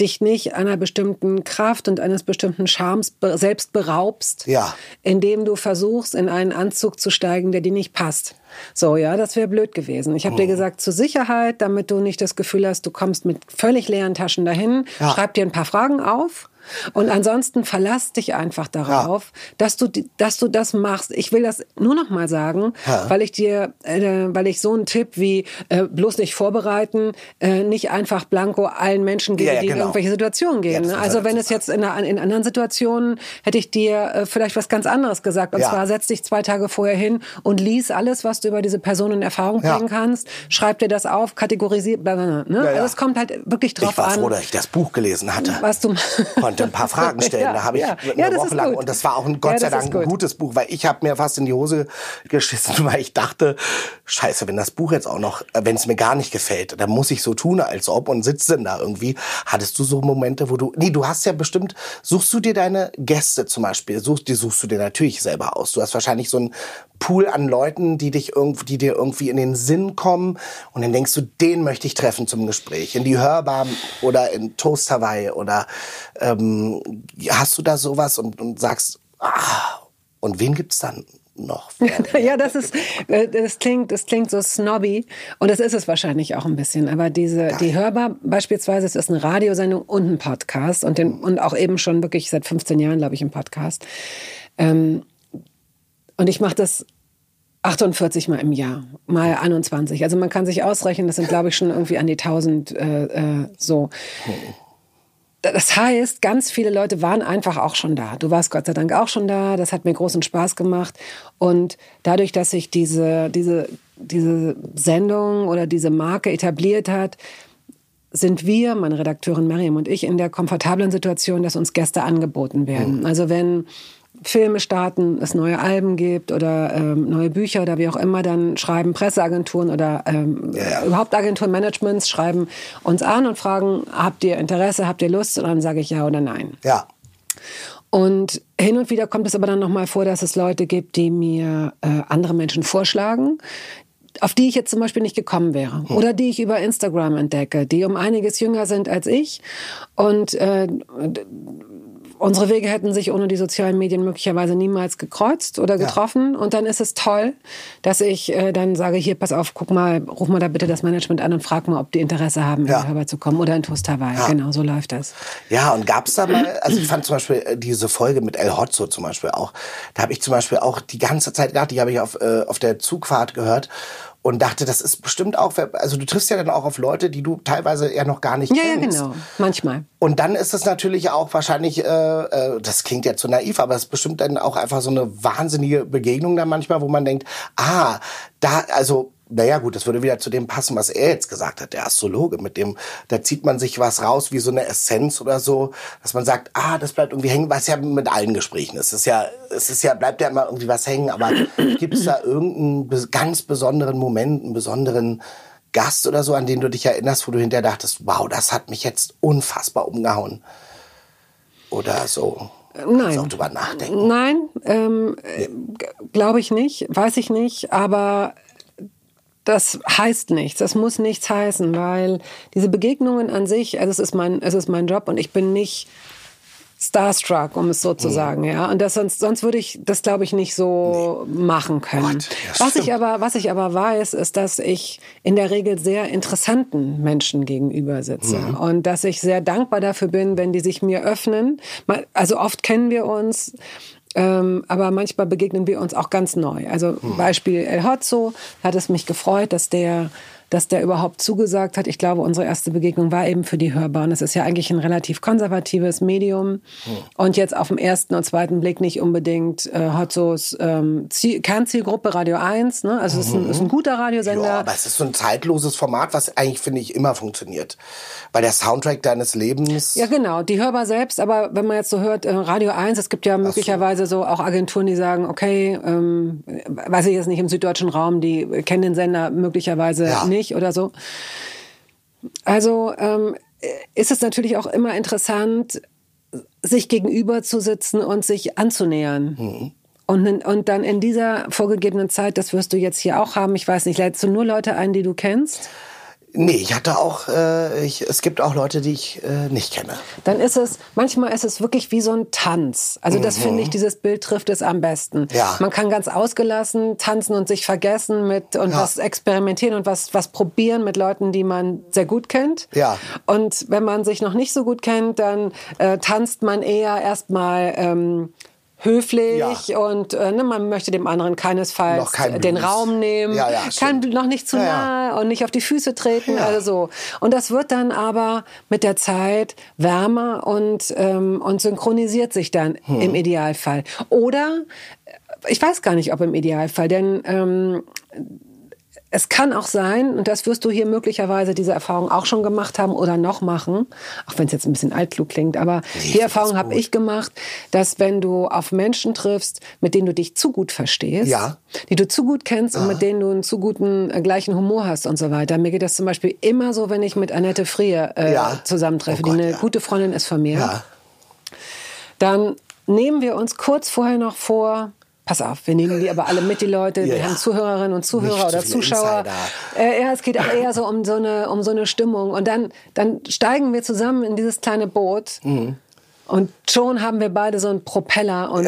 dich nicht einer bestimmten Kraft und eines bestimmten Charmes selbst beraubst, Ja. indem du versuchst, in einen Anzug zu steigen, der dir nicht passt. So, ja, das wäre blöd gewesen. Ich habe dir gesagt, zur Sicherheit, damit du nicht das Gefühl hast, du kommst mit völlig leeren Taschen dahin, Ja. schreib dir ein paar Fragen auf. Und ansonsten verlass dich einfach darauf, dass du dass du das machst. Ich will das nur noch mal sagen, Ja. weil ich dir, äh, weil ich so einen Tipp wie äh, bloß nicht vorbereiten, äh, nicht einfach blanko allen Menschen gebe, Ja, ja, die in genau. irgendwelche Situationen Ja, gehen. ne? also man wenn es jetzt in, einer, in anderen Situationen hätte ich dir äh, vielleicht was ganz anderes gesagt. Und Ja. zwar setz dich zwei Tage vorher hin und lies alles, was du über diese Person in Erfahrung Ja. bringen kannst. Schreib dir das auf, kategorisier, bla, bla, bla, ne? Ja, ja. Also es kommt halt wirklich drauf ich war an, froh, dass ich das Buch gelesen hatte. was du konnte ein paar Fragen stellen. Ja, da habe ich ja. eine Ja, das Woche ist lang gut. und das war auch ein Gott sei Dank ein gut. gutes Buch, weil ich habe mir fast in die Hose geschissen, weil ich dachte, Scheiße, wenn das Buch jetzt auch noch, äh, wenn es mir gar nicht gefällt, dann muss ich so tun, als ob und sitze denn da irgendwie. Hattest du so Momente, wo du, nee, du hast ja bestimmt, suchst du dir deine Gäste zum Beispiel, suchst, die suchst du dir natürlich selber aus. Du hast wahrscheinlich so einen Pool an Leuten, die dich irgendwie, die dir irgendwie in den Sinn kommen und dann denkst du, den möchte ich treffen zum Gespräch. In die Hörbar oder in Toast Hawaii oder ähm, hast du da sowas und, und sagst, ah, und wen gibt's dann noch? Ja, das ist, äh, das klingt, das klingt so snobby und das ist es wahrscheinlich auch ein bisschen. Aber diese, die Hörbar beispielsweise, es ist eine Radiosendung und ein Podcast und den, und auch eben schon wirklich seit 15 Jahren, glaube ich, im Podcast. Ähm, und ich mache das 48 Mal im Jahr, mal 21. Also man kann sich ausrechnen, das sind, glaube ich, schon irgendwie an die 1000 äh, äh, so. Das heißt, ganz viele Leute waren einfach auch schon da. Du warst Gott sei Dank auch schon da. Das hat mir großen Spaß gemacht. Und dadurch, dass sich diese, diese, diese Sendung oder diese Marke etabliert hat, sind wir, meine Redakteurin Mariam und ich, in der komfortablen Situation, dass uns Gäste angeboten werden. Also wenn Filme starten, es neue Alben gibt oder ähm, neue Bücher oder wie auch immer, dann schreiben Presseagenturen oder ähm, überhaupt Agenturen, Managements schreiben uns an und fragen, habt ihr Interesse, habt ihr Lust? Und dann sage ich ja oder nein. Ja. Und hin und wieder kommt es aber dann nochmal vor, dass es Leute gibt, die mir äh, andere Menschen vorschlagen, auf die ich jetzt zum Beispiel nicht gekommen wäre. Oder die ich über Instagram entdecke, die um einiges jünger sind als ich. Und äh, unsere Wege hätten sich ohne die sozialen Medien möglicherweise niemals gekreuzt oder getroffen. Und dann ist es toll, dass ich äh, dann sage, hier, pass auf, guck mal, ruf mal da bitte das Management an und frag mal, ob die Interesse haben, Ja. in Hörbar zu kommen oder in Toast Hawaii. Genau, so läuft das. Ja, und gab's da mal, also ich fand zum Beispiel äh, diese Folge mit El Hotzo zum Beispiel auch, da habe ich zum Beispiel auch die ganze Zeit gedacht, die habe ich auf, äh, auf der Zugfahrt gehört und dachte, das ist bestimmt auch, also du triffst ja dann auch auf Leute, die du teilweise ja noch gar nicht Ja, ja, kennst. genau. Manchmal. Und dann ist es natürlich auch wahrscheinlich, äh, äh, das klingt ja zu naiv, aber es ist bestimmt dann auch einfach so eine wahnsinnige Begegnung dann manchmal, wo man denkt, ah, da, also, naja gut, das würde wieder zu dem passen, was er jetzt gesagt hat, der Astrologe, mit dem, da zieht man sich was raus, wie so eine Essenz oder so, dass man sagt, ah, das bleibt irgendwie hängen, was ja mit allen Gesprächen ist. Es ist ja, es ist ja, bleibt ja immer irgendwie was hängen, aber gibt es da irgendeinen ganz besonderen Moment, einen besonderen Gast oder so, an den du dich erinnerst, wo du hinterher dachtest, wow, das hat mich jetzt unfassbar umgehauen. Oder so. Nein. Auch drüber nachdenken. Nein, ähm, glaube ich nicht, weiß ich nicht, aber das heißt nichts, das muss nichts heißen, weil diese Begegnungen an sich, also es ist mein, es ist mein Job und ich bin nicht starstruck, um es so zu sagen, ja. Und das sonst, sonst würde ich das, glaube ich, nicht so machen können. Gott, was ich aber, was ich aber weiß, ist, dass ich in der Regel sehr interessanten Menschen gegenüber sitze Mhm. und dass ich sehr dankbar dafür bin, wenn die sich mir öffnen. Also oft kennen wir uns. Ähm, aber manchmal begegnen wir uns auch ganz neu. Also Mhm. Beispiel El Hotzo hat es mich gefreut, dass der dass der überhaupt zugesagt hat. Ich glaube, unsere erste Begegnung war eben für die Hörbahn. Es ist ja eigentlich ein relativ konservatives Medium und jetzt auf den ersten und zweiten Blick nicht unbedingt äh, Hotzos ähm, Ziel, Kernzielgruppe Radio 1. Ne? Also es ist ein, ist ein guter Radiosender. Ja, aber es ist so ein zeitloses Format, was eigentlich, finde ich, immer funktioniert. Weil der Soundtrack deines Lebens. Ja, genau, die hörbar selbst, aber wenn man jetzt so hört, äh, Radio 1, es gibt ja möglicherweise so auch Agenturen, die sagen, okay, ähm, weiß ich jetzt nicht, im süddeutschen Raum, die kennen den Sender möglicherweise Ja. nicht oder so. Also ähm, ist es natürlich auch immer interessant, sich gegenüber zu sitzen und sich anzunähern. Und, in- und dann in dieser vorgegebenen Zeit, das wirst du jetzt hier auch haben, ich weiß nicht, lädst du nur Leute ein, die du kennst? Nee, ich hatte auch, äh, ich, es gibt auch Leute, die ich äh, nicht kenne. dann ist es, manchmal ist es wirklich wie so ein Tanz. Also das finde ich, dieses Bild trifft es am besten. Mhm. Ja. Man kann ganz ausgelassen tanzen und sich vergessen mit und was experimentieren und was, was probieren mit Leuten, die man sehr gut kennt. Ja. Und wenn man sich noch nicht so gut kennt, dann äh, tanzt man eher erstmal ähm, höflich Ja. und äh, ne, man möchte dem anderen keinesfalls kein den. Raum nehmen, Ja, ja, kann stimmt. noch nicht zu nahe und nicht auf die Füße treten, also so. Und das wird dann aber mit der Zeit wärmer und, ähm, und synchronisiert sich dann Hm. im Idealfall. Oder, äh, ich weiß gar nicht, ob im Idealfall, denn ähm, es kann auch sein, und das wirst du hier möglicherweise diese Erfahrung auch schon gemacht haben oder noch machen, auch wenn es jetzt ein bisschen altklug klingt, aber Nee, die Erfahrung habe ich gemacht, dass wenn du auf Menschen triffst, mit denen du dich zu gut verstehst, Ja. die du zu gut kennst und mit denen du einen zu guten äh, gleichen Humor hast und so weiter. Mir geht das zum Beispiel immer so, wenn ich mit Annette Frier äh, Ja. zusammentreffe, Oh Gott, die eine ja. gute Freundin ist von mir dann nehmen wir uns kurz vorher noch vor, pass auf, wir nehmen die aber alle mit, die Leute, Ja, wir ja. haben Zuhörerinnen und Zuhörer Nicht oder Zuschauer. Äh, ja, es geht auch eher so um so eine, um so eine Stimmung. Und dann, dann steigen wir zusammen in dieses kleine Boot. Mhm. Und schon haben wir beide so einen Propeller und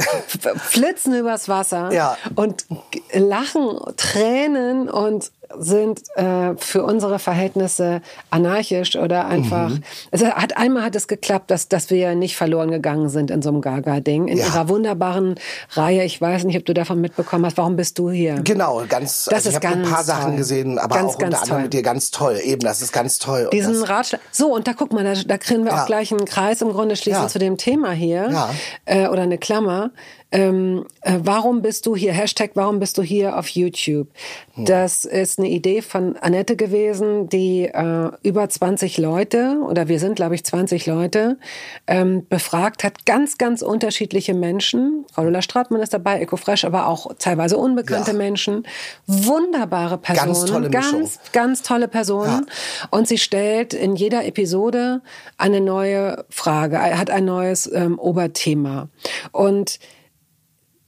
flitzen übers Wasser Ja. und lachen, tränen und sind äh, für unsere Verhältnisse anarchisch oder einfach. Mhm. Es hat einmal hat es geklappt, dass dass wir nicht verloren gegangen sind in so einem Gaga-Ding in Ja. ihrer wunderbaren Reihe. Ich weiß nicht, ob du davon mitbekommen hast. Warum bist du hier? Genau, ganz. Das also ist ich habe ein paar Sachen toll. gesehen, aber Ganz, auch ganz unter anderem mit dir ganz toll. Eben, das ist ganz toll. Diesen Ratschlag. So, und da guck mal, da, da können wir Ja. auch gleich einen Kreis im Grunde schließen Ja. zu dem Thema hier. Ja. Äh, oder eine Klammer. Ähm, äh, warum bist du hier? Hashtag, warum bist du hier auf YouTube? Hm. Das ist eine Idee von Annette gewesen, die äh, über 20 Leute, oder wir sind, glaube ich, 20 Leute, ähm, befragt hat. Ganz, ganz unterschiedliche Menschen. Frau Lola Stratmann ist dabei, Ecofresh, aber auch teilweise unbekannte Ja. Menschen. Wunderbare Personen. Ganz tolle Mischung. Ganz, ganz tolle Personen. Und sie stellt in jeder Episode eine neue Frage, er hat ein neues ähm, Oberthema. Und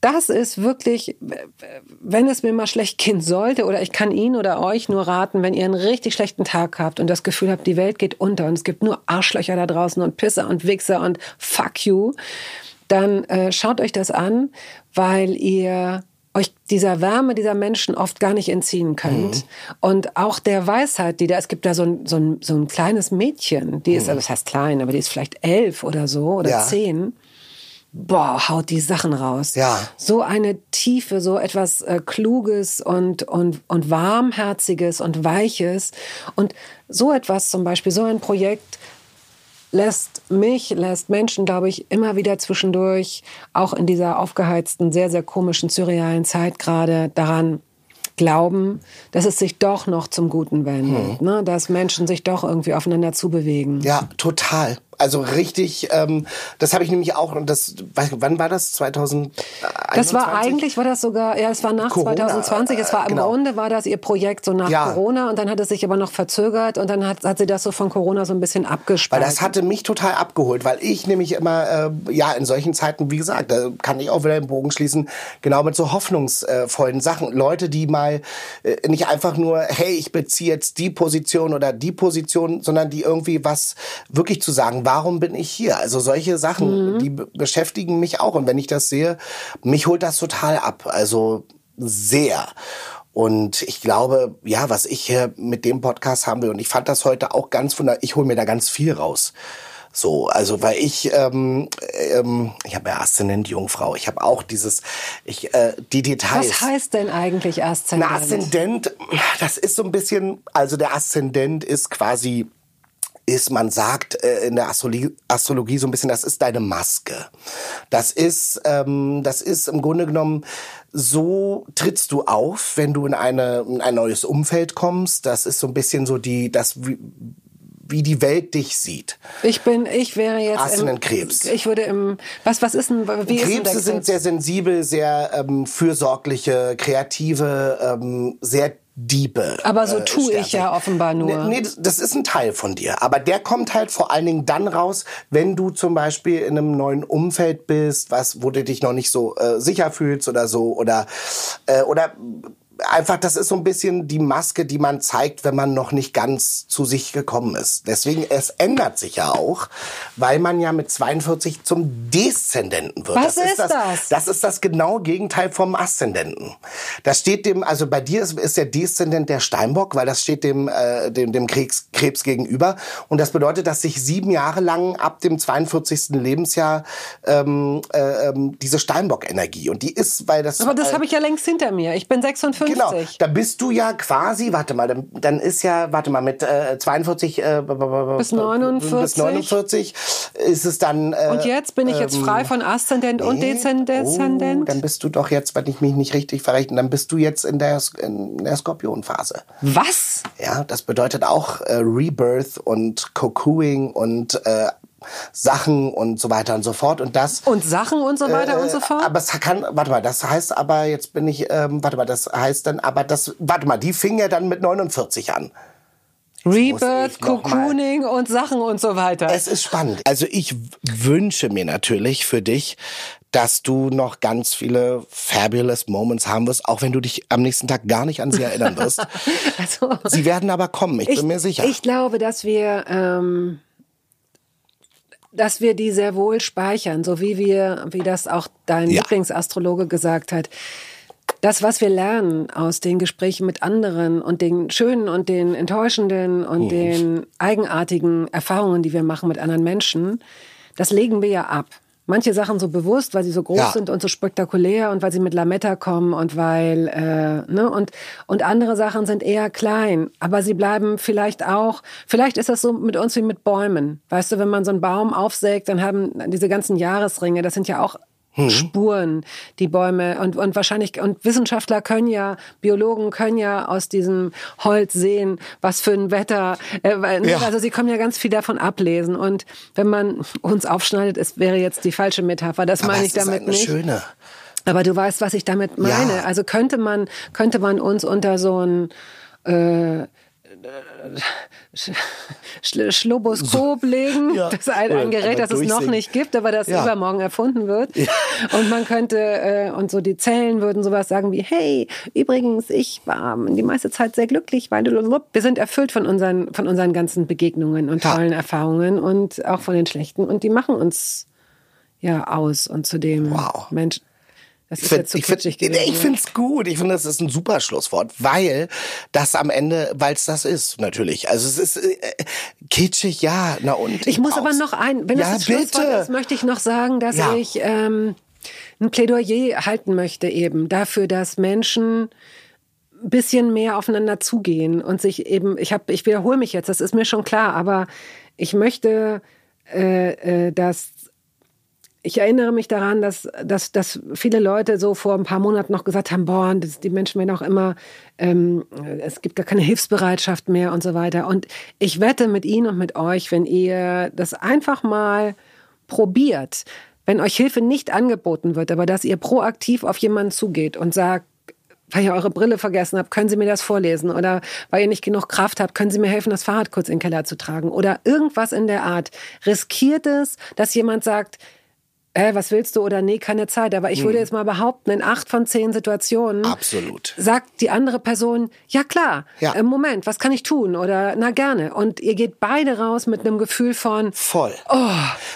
das ist wirklich, wenn es mir mal schlecht gehen sollte, oder ich kann Ihnen oder euch nur raten, wenn ihr einen richtig schlechten Tag habt und das Gefühl habt, die Welt geht unter und es gibt nur Arschlöcher da draußen und Pisser und Wichser und Fuck you, dann äh, schaut euch das an, weil ihr euch dieser Wärme dieser Menschen oft gar nicht entziehen könnt. Und auch der Weisheit, die da, es gibt da so ein, so ein, so ein kleines Mädchen, die ist, also das heißt klein, aber die ist vielleicht elf oder so oder Ja. zehn boah, haut die Sachen raus. Ja. So eine Tiefe, so etwas äh, Kluges und, und, und Warmherziges und Weiches. Und so etwas zum Beispiel, so ein Projekt lässt mich, lässt Menschen, glaube ich, immer wieder zwischendurch, auch in dieser aufgeheizten, sehr, sehr komischen, surrealen Zeit gerade daran glauben, dass es sich doch noch zum Guten wendet, ne? dass Menschen sich doch irgendwie aufeinander zubewegen. ja, total. Also richtig, ähm, das habe ich nämlich auch, und das, wann war das? 2021? Das war eigentlich, war das sogar, ja, es war nach Corona, 2020. Es war im genau. Grunde war das ihr Projekt so nach Ja. Corona und dann hat es sich aber noch verzögert und dann hat, hat sie das so von Corona so ein bisschen Weil abgespalten. das hatte mich total abgeholt, weil ich nämlich immer, äh, ja, in solchen Zeiten, wie gesagt, da kann ich auch wieder den Bogen schließen, genau mit so hoffnungsvollen Sachen. Leute, die mal äh, nicht einfach nur, hey, ich beziehe jetzt die Position oder die Position, sondern die irgendwie was wirklich zu sagen, warum bin ich hier? Also solche Sachen, die be- beschäftigen mich auch. Und wenn ich das sehe, mich holt das total ab. Also sehr. Und ich glaube, ja, was ich hier mit dem Podcast haben will, und ich fand das heute auch ganz wunder, ich hole mir da ganz viel raus. So, also weil ich, ähm, ähm, ich habe ja Aszendent Jungfrau, ich habe auch dieses, ich, äh, die Details. Was heißt denn eigentlich Aszendent? Na, Aszendent, das ist so ein bisschen, also der Aszendent ist quasi ist, man sagt äh, in der Astrologie, Astrologie so ein bisschen, das ist deine Maske. Das ist, ähm, das ist im Grunde genommen, so trittst du auf, wenn du in, eine, in ein neues Umfeld kommst. Das ist so ein bisschen so die, das, wie, wie die Welt dich sieht. Ich bin, ich wäre jetzt Aszendent Krebs. Ich würde im, was, was ist denn, wie ist denn der Krebse sind Krebs? sehr sensibel, sehr ähm, fürsorgliche, kreative, ähm, sehr Diebe. Aber so äh, tue ich Sterne. ja offenbar nur. Nee, nee, das- das ist ein Teil von dir. Aber der kommt halt vor allen Dingen dann raus, wenn du zum Beispiel in einem neuen Umfeld bist, was, wo du dich noch nicht so äh, sicher fühlst oder so. Oder, äh, oder einfach, das ist so ein bisschen die Maske, die man zeigt, wenn man noch nicht ganz zu sich gekommen ist. Deswegen, es ändert sich ja auch, weil man ja mit 42 zum Deszendenten wird. Was ist das? das? Das ist das genaue Gegenteil vom Aszendenten. Das steht dem, also bei dir ist, ist der Deszendent der Steinbock, weil das steht dem, äh, dem, dem Krebs, Krebs gegenüber. Und das bedeutet, dass sich sieben Jahre lang ab dem 42. Lebensjahr ähm, äh, ähm, diese Steinbock-Energie und die ist, weil das. Aber das äh, habe ich ja längst hinter mir. Ich bin 46 59. Genau, da bist du ja quasi, warte mal, dann, dann ist ja, warte mal, mit äh, 42 äh, Bis 49. bis 49 ist es dann. Äh, Und jetzt bin ich jetzt frei von Aszendent und nee, Dezendent. Oh, dann bist du doch jetzt, wenn ich mich nicht richtig verrechne, dann bist du jetzt in der, in der Skorpionphase. Was? Ja, das bedeutet auch äh, Rebirth und Cocoing und äh, Sachen und so weiter und so fort. Und das. Und Sachen und so weiter und so fort? Äh, Aber es kann, warte mal, das heißt aber, jetzt bin ich, ähm, warte mal, das heißt dann, aber das, warte mal, die fing ja dann mit 49 an. Rebirth, ich Cocooning und Sachen und so weiter. Es ist spannend. Also ich wünsche mir natürlich für dich, dass du noch ganz viele fabulous Moments haben wirst, auch wenn du dich am nächsten Tag gar nicht an sie erinnern wirst. Also, Sie werden aber kommen, ich, bin mir sicher. Ich glaube, dass wir, ähm, dass wir die sehr wohl speichern, so wie wir, wie das auch dein Ja. Lieblingsastrologe gesagt hat. Das, was wir lernen aus den Gesprächen mit anderen und den schönen und den enttäuschenden und den eigenartigen Erfahrungen, die wir machen mit anderen Menschen, das legen wir ja ab. Manche Sachen so bewusst, weil sie so groß Ja. sind und so spektakulär und weil sie mit Lametta kommen und weil äh, ne und und andere Sachen sind eher klein, aber sie bleiben vielleicht auch. Vielleicht ist das so mit uns wie mit Bäumen. Weißt du, wenn man so einen Baum aufsägt, dann haben diese ganzen Jahresringe, das sind ja auch Spuren, die Bäume und, und wahrscheinlich, und Wissenschaftler können ja, Biologen können ja aus diesem Holz sehen, was für ein Wetter, äh, ne, Ja. also sie können ja ganz viel davon ablesen und wenn man uns aufschneidet, es wäre jetzt die falsche Metapher, das aber meine ich ist damit eine nicht. schöne. Aber du weißt, was ich damit meine. Ja. Also könnte man, könnte man uns unter so ein äh, Sch Sch Schloboskop legen. Ja. Das ist ein, ein Gerät, das es noch nicht gibt, aber das Ja. übermorgen erfunden wird. Und man könnte, äh, und so die Zellen würden sowas sagen wie, hey, übrigens, ich war die meiste Zeit sehr glücklich, weil wir sind erfüllt von unseren, von unseren ganzen Begegnungen und Ja. tollen Erfahrungen und auch von den schlechten. Und die machen uns ja aus und zu dem Wow. Mensch. Das Ich jetzt zu find- kitschig ich, gewesen. ich finde es gut. Ich finde, das ist ein super Schlusswort, weil das am Ende, weil es das ist, natürlich. Also es ist äh, kitschig, ja. Na und Ich muss brauch's. aber noch ein, wenn ja, das das Schlusswort bitte. ist, möchte ich noch sagen, dass Ja. ich ähm, ein Plädoyer halten möchte eben dafür, dass Menschen ein bisschen mehr aufeinander zugehen und sich eben, ich habe, ich wiederhole mich jetzt, das ist mir schon klar, aber ich möchte, äh, äh, dass ich erinnere mich daran, dass, dass, dass viele Leute so vor ein paar Monaten noch gesagt haben, boah, das, die Menschen werden auch immer, ähm, es gibt gar keine Hilfsbereitschaft mehr und so weiter. Und ich wette mit Ihnen und mit euch, wenn ihr das einfach mal probiert, wenn euch Hilfe nicht angeboten wird, aber dass ihr proaktiv auf jemanden zugeht und sagt, weil ihr eure Brille vergessen habt, können Sie mir das vorlesen? Oder weil ihr nicht genug Kraft habt, können Sie mir helfen, das Fahrrad kurz in den Keller zu tragen? Oder irgendwas in der Art. Riskiert es, dass jemand sagt, äh, was willst du oder nee, keine Zeit. Aber ich würde jetzt mal behaupten, in acht von zehn Situationen Absolut. sagt die andere Person, ja klar, Ja. äh, Moment, was kann ich tun? Oder na gerne. Und ihr geht beide raus mit einem Gefühl von, Voll. oh,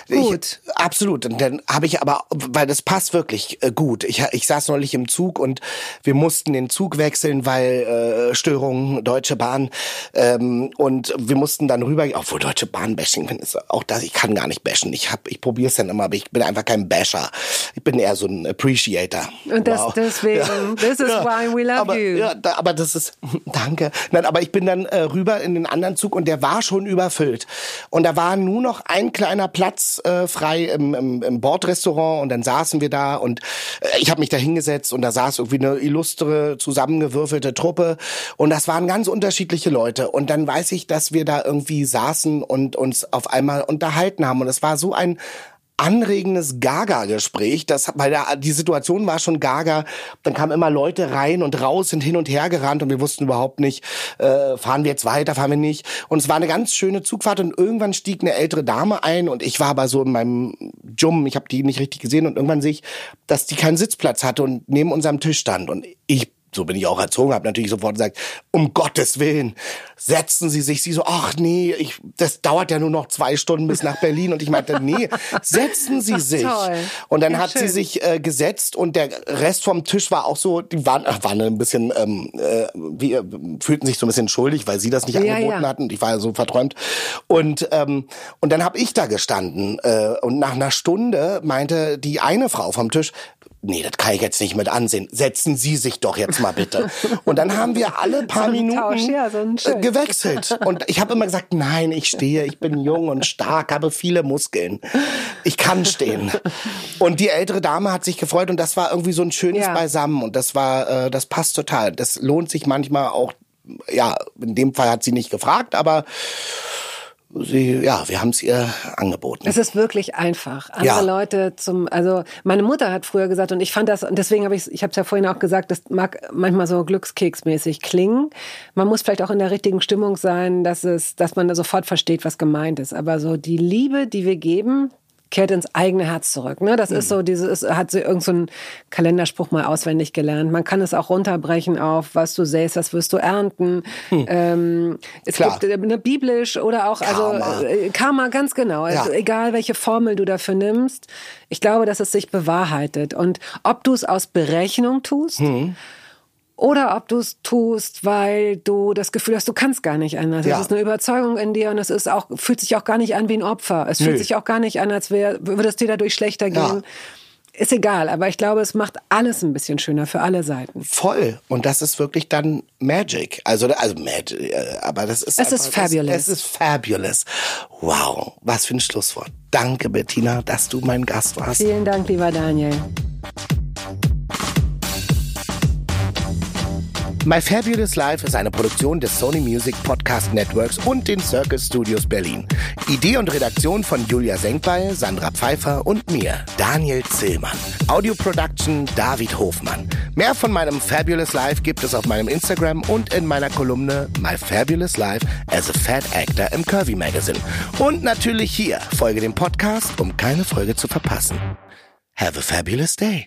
gut. Ich, absolut. Und dann habe ich aber, weil das passt wirklich äh, gut. Ich, ich saß neulich im Zug und wir mussten den Zug wechseln, weil äh, Störungen, Deutsche Bahn. Ähm, und wir mussten dann rüber, obwohl Deutsche Bahn bashing ist auch das, ich kann gar nicht bashen. Ich hab, ich probiere es dann immer, aber ich bin einfach kein Basher. Ich bin eher so ein Appreciator. Und das- deswegen, this is why we love aber, you. Ja, da, aber das ist, danke. Nein, aber ich bin dann äh, rüber in den anderen Zug und der war schon überfüllt. Und da war nur noch ein kleiner Platz äh, frei im, im, im Bordrestaurant und dann saßen wir da und äh, ich habe mich da hingesetzt und da saß irgendwie eine illustre, zusammengewürfelte Truppe und das waren ganz unterschiedliche Leute. Und dann weiß ich, dass wir da irgendwie saßen und uns auf einmal unterhalten haben und es war so ein anregendes Gaga-Gespräch, das, weil da, die Situation war schon Gaga, dann kamen immer Leute rein und raus, sind hin und her gerannt und wir wussten überhaupt nicht, äh, fahren wir jetzt weiter, fahren wir nicht. Und es war eine ganz schöne Zugfahrt und irgendwann stieg eine ältere Dame ein und ich war aber so in meinem Jum, ich habe die nicht richtig gesehen und irgendwann sehe ich, dass die keinen Sitzplatz hatte und neben unserem Tisch stand. Und ich so bin ich auch erzogen, habe natürlich sofort gesagt, um Gottes Willen, setzen Sie sich. Sie so, ach nee, ich, das dauert ja nur noch zwei Stunden bis nach Berlin. Und ich meinte, nee, setzen Sie sich. toll. Und dann Ja, hat sie schön. sich äh, gesetzt und der Rest vom Tisch war auch so, die waren, ach, waren ein bisschen, ähm, äh, wie, äh, fühlten sich so ein bisschen schuldig, weil sie das nicht Ja, angeboten ja. hatten. Und ich war ja so verträumt. Und, ähm, und dann habe ich da gestanden. Äh, und nach einer Stunde meinte die eine Frau vom Tisch, nee, das kann ich jetzt nicht mit ansehen. Setzen Sie sich doch jetzt mal bitte. Und dann haben wir alle paar So Minuten Tausch, ja, so äh, gewechselt. Und ich habe immer gesagt, nein, ich stehe, ich bin jung und stark, habe viele Muskeln. Ich kann stehen. Und die ältere Dame hat sich gefreut und das war irgendwie so ein schönes Ja. Beisammen und das war, äh, das passt total. Das lohnt sich manchmal auch, ja, in dem Fall hat sie nicht gefragt, aber sie, ja, wir haben es ihr angeboten. Es ist wirklich einfach. Andere Ja. Leute zum, also meine Mutter hat früher gesagt und ich fand das und deswegen habe ich, ich habe es ja vorhin auch gesagt, das mag manchmal so glückskeksmäßig klingen. Man muss vielleicht auch in der richtigen Stimmung sein, dass es, dass man da sofort versteht, was gemeint ist. Aber so die Liebe, die wir geben, kehrt ins eigene Herz zurück. Ne? Das ist so, dieses, hat sie irgendeinen so einen Kalenderspruch mal auswendig gelernt. Man kann es auch runterbrechen auf, was du säst, das wirst du ernten. Ähm, es Klar. gibt eine biblisch oder auch, Karma. also äh, Karma, ganz genau. Also Ja. egal, welche Formel du dafür nimmst. Ich glaube, dass es sich bewahrheitet. Und ob du es aus Berechnung tust Hm. Oder ob du es tust, weil du das Gefühl hast, du kannst gar nicht anders. Ja. Es ist eine Überzeugung in dir und es ist auch, fühlt sich auch gar nicht an wie ein Opfer. Es fühlt Nö. sich auch gar nicht an, als würde es dir dadurch schlechter Ja. gehen. Ist egal, aber ich glaube, es macht alles ein bisschen schöner für alle Seiten. Voll. Und das ist wirklich dann Magic. Also, also Magic, äh, aber das ist. Es ist einfach- fabulous. Es, es ist fabulous. Wow. Was für ein Schlusswort. Danke, Bettina, dass du mein Gast warst. Vielen Dank, lieber Daniel. My Fabulous Life ist eine Produktion des Sony Music Podcast Networks und den Circus Studios Berlin. Idee und Redaktion von Julia Senkbeil, Sandra Pfeiffer und mir, Daniel Zillmann. Audio Production David Hofmann. Mehr von meinem Fabulous Life gibt es auf meinem Instagram und in meiner Kolumne My Fabulous Life as a Fat Actor im Curvy Magazine. Und natürlich hier, folge dem Podcast, um keine Folge zu verpassen. Have a fabulous day.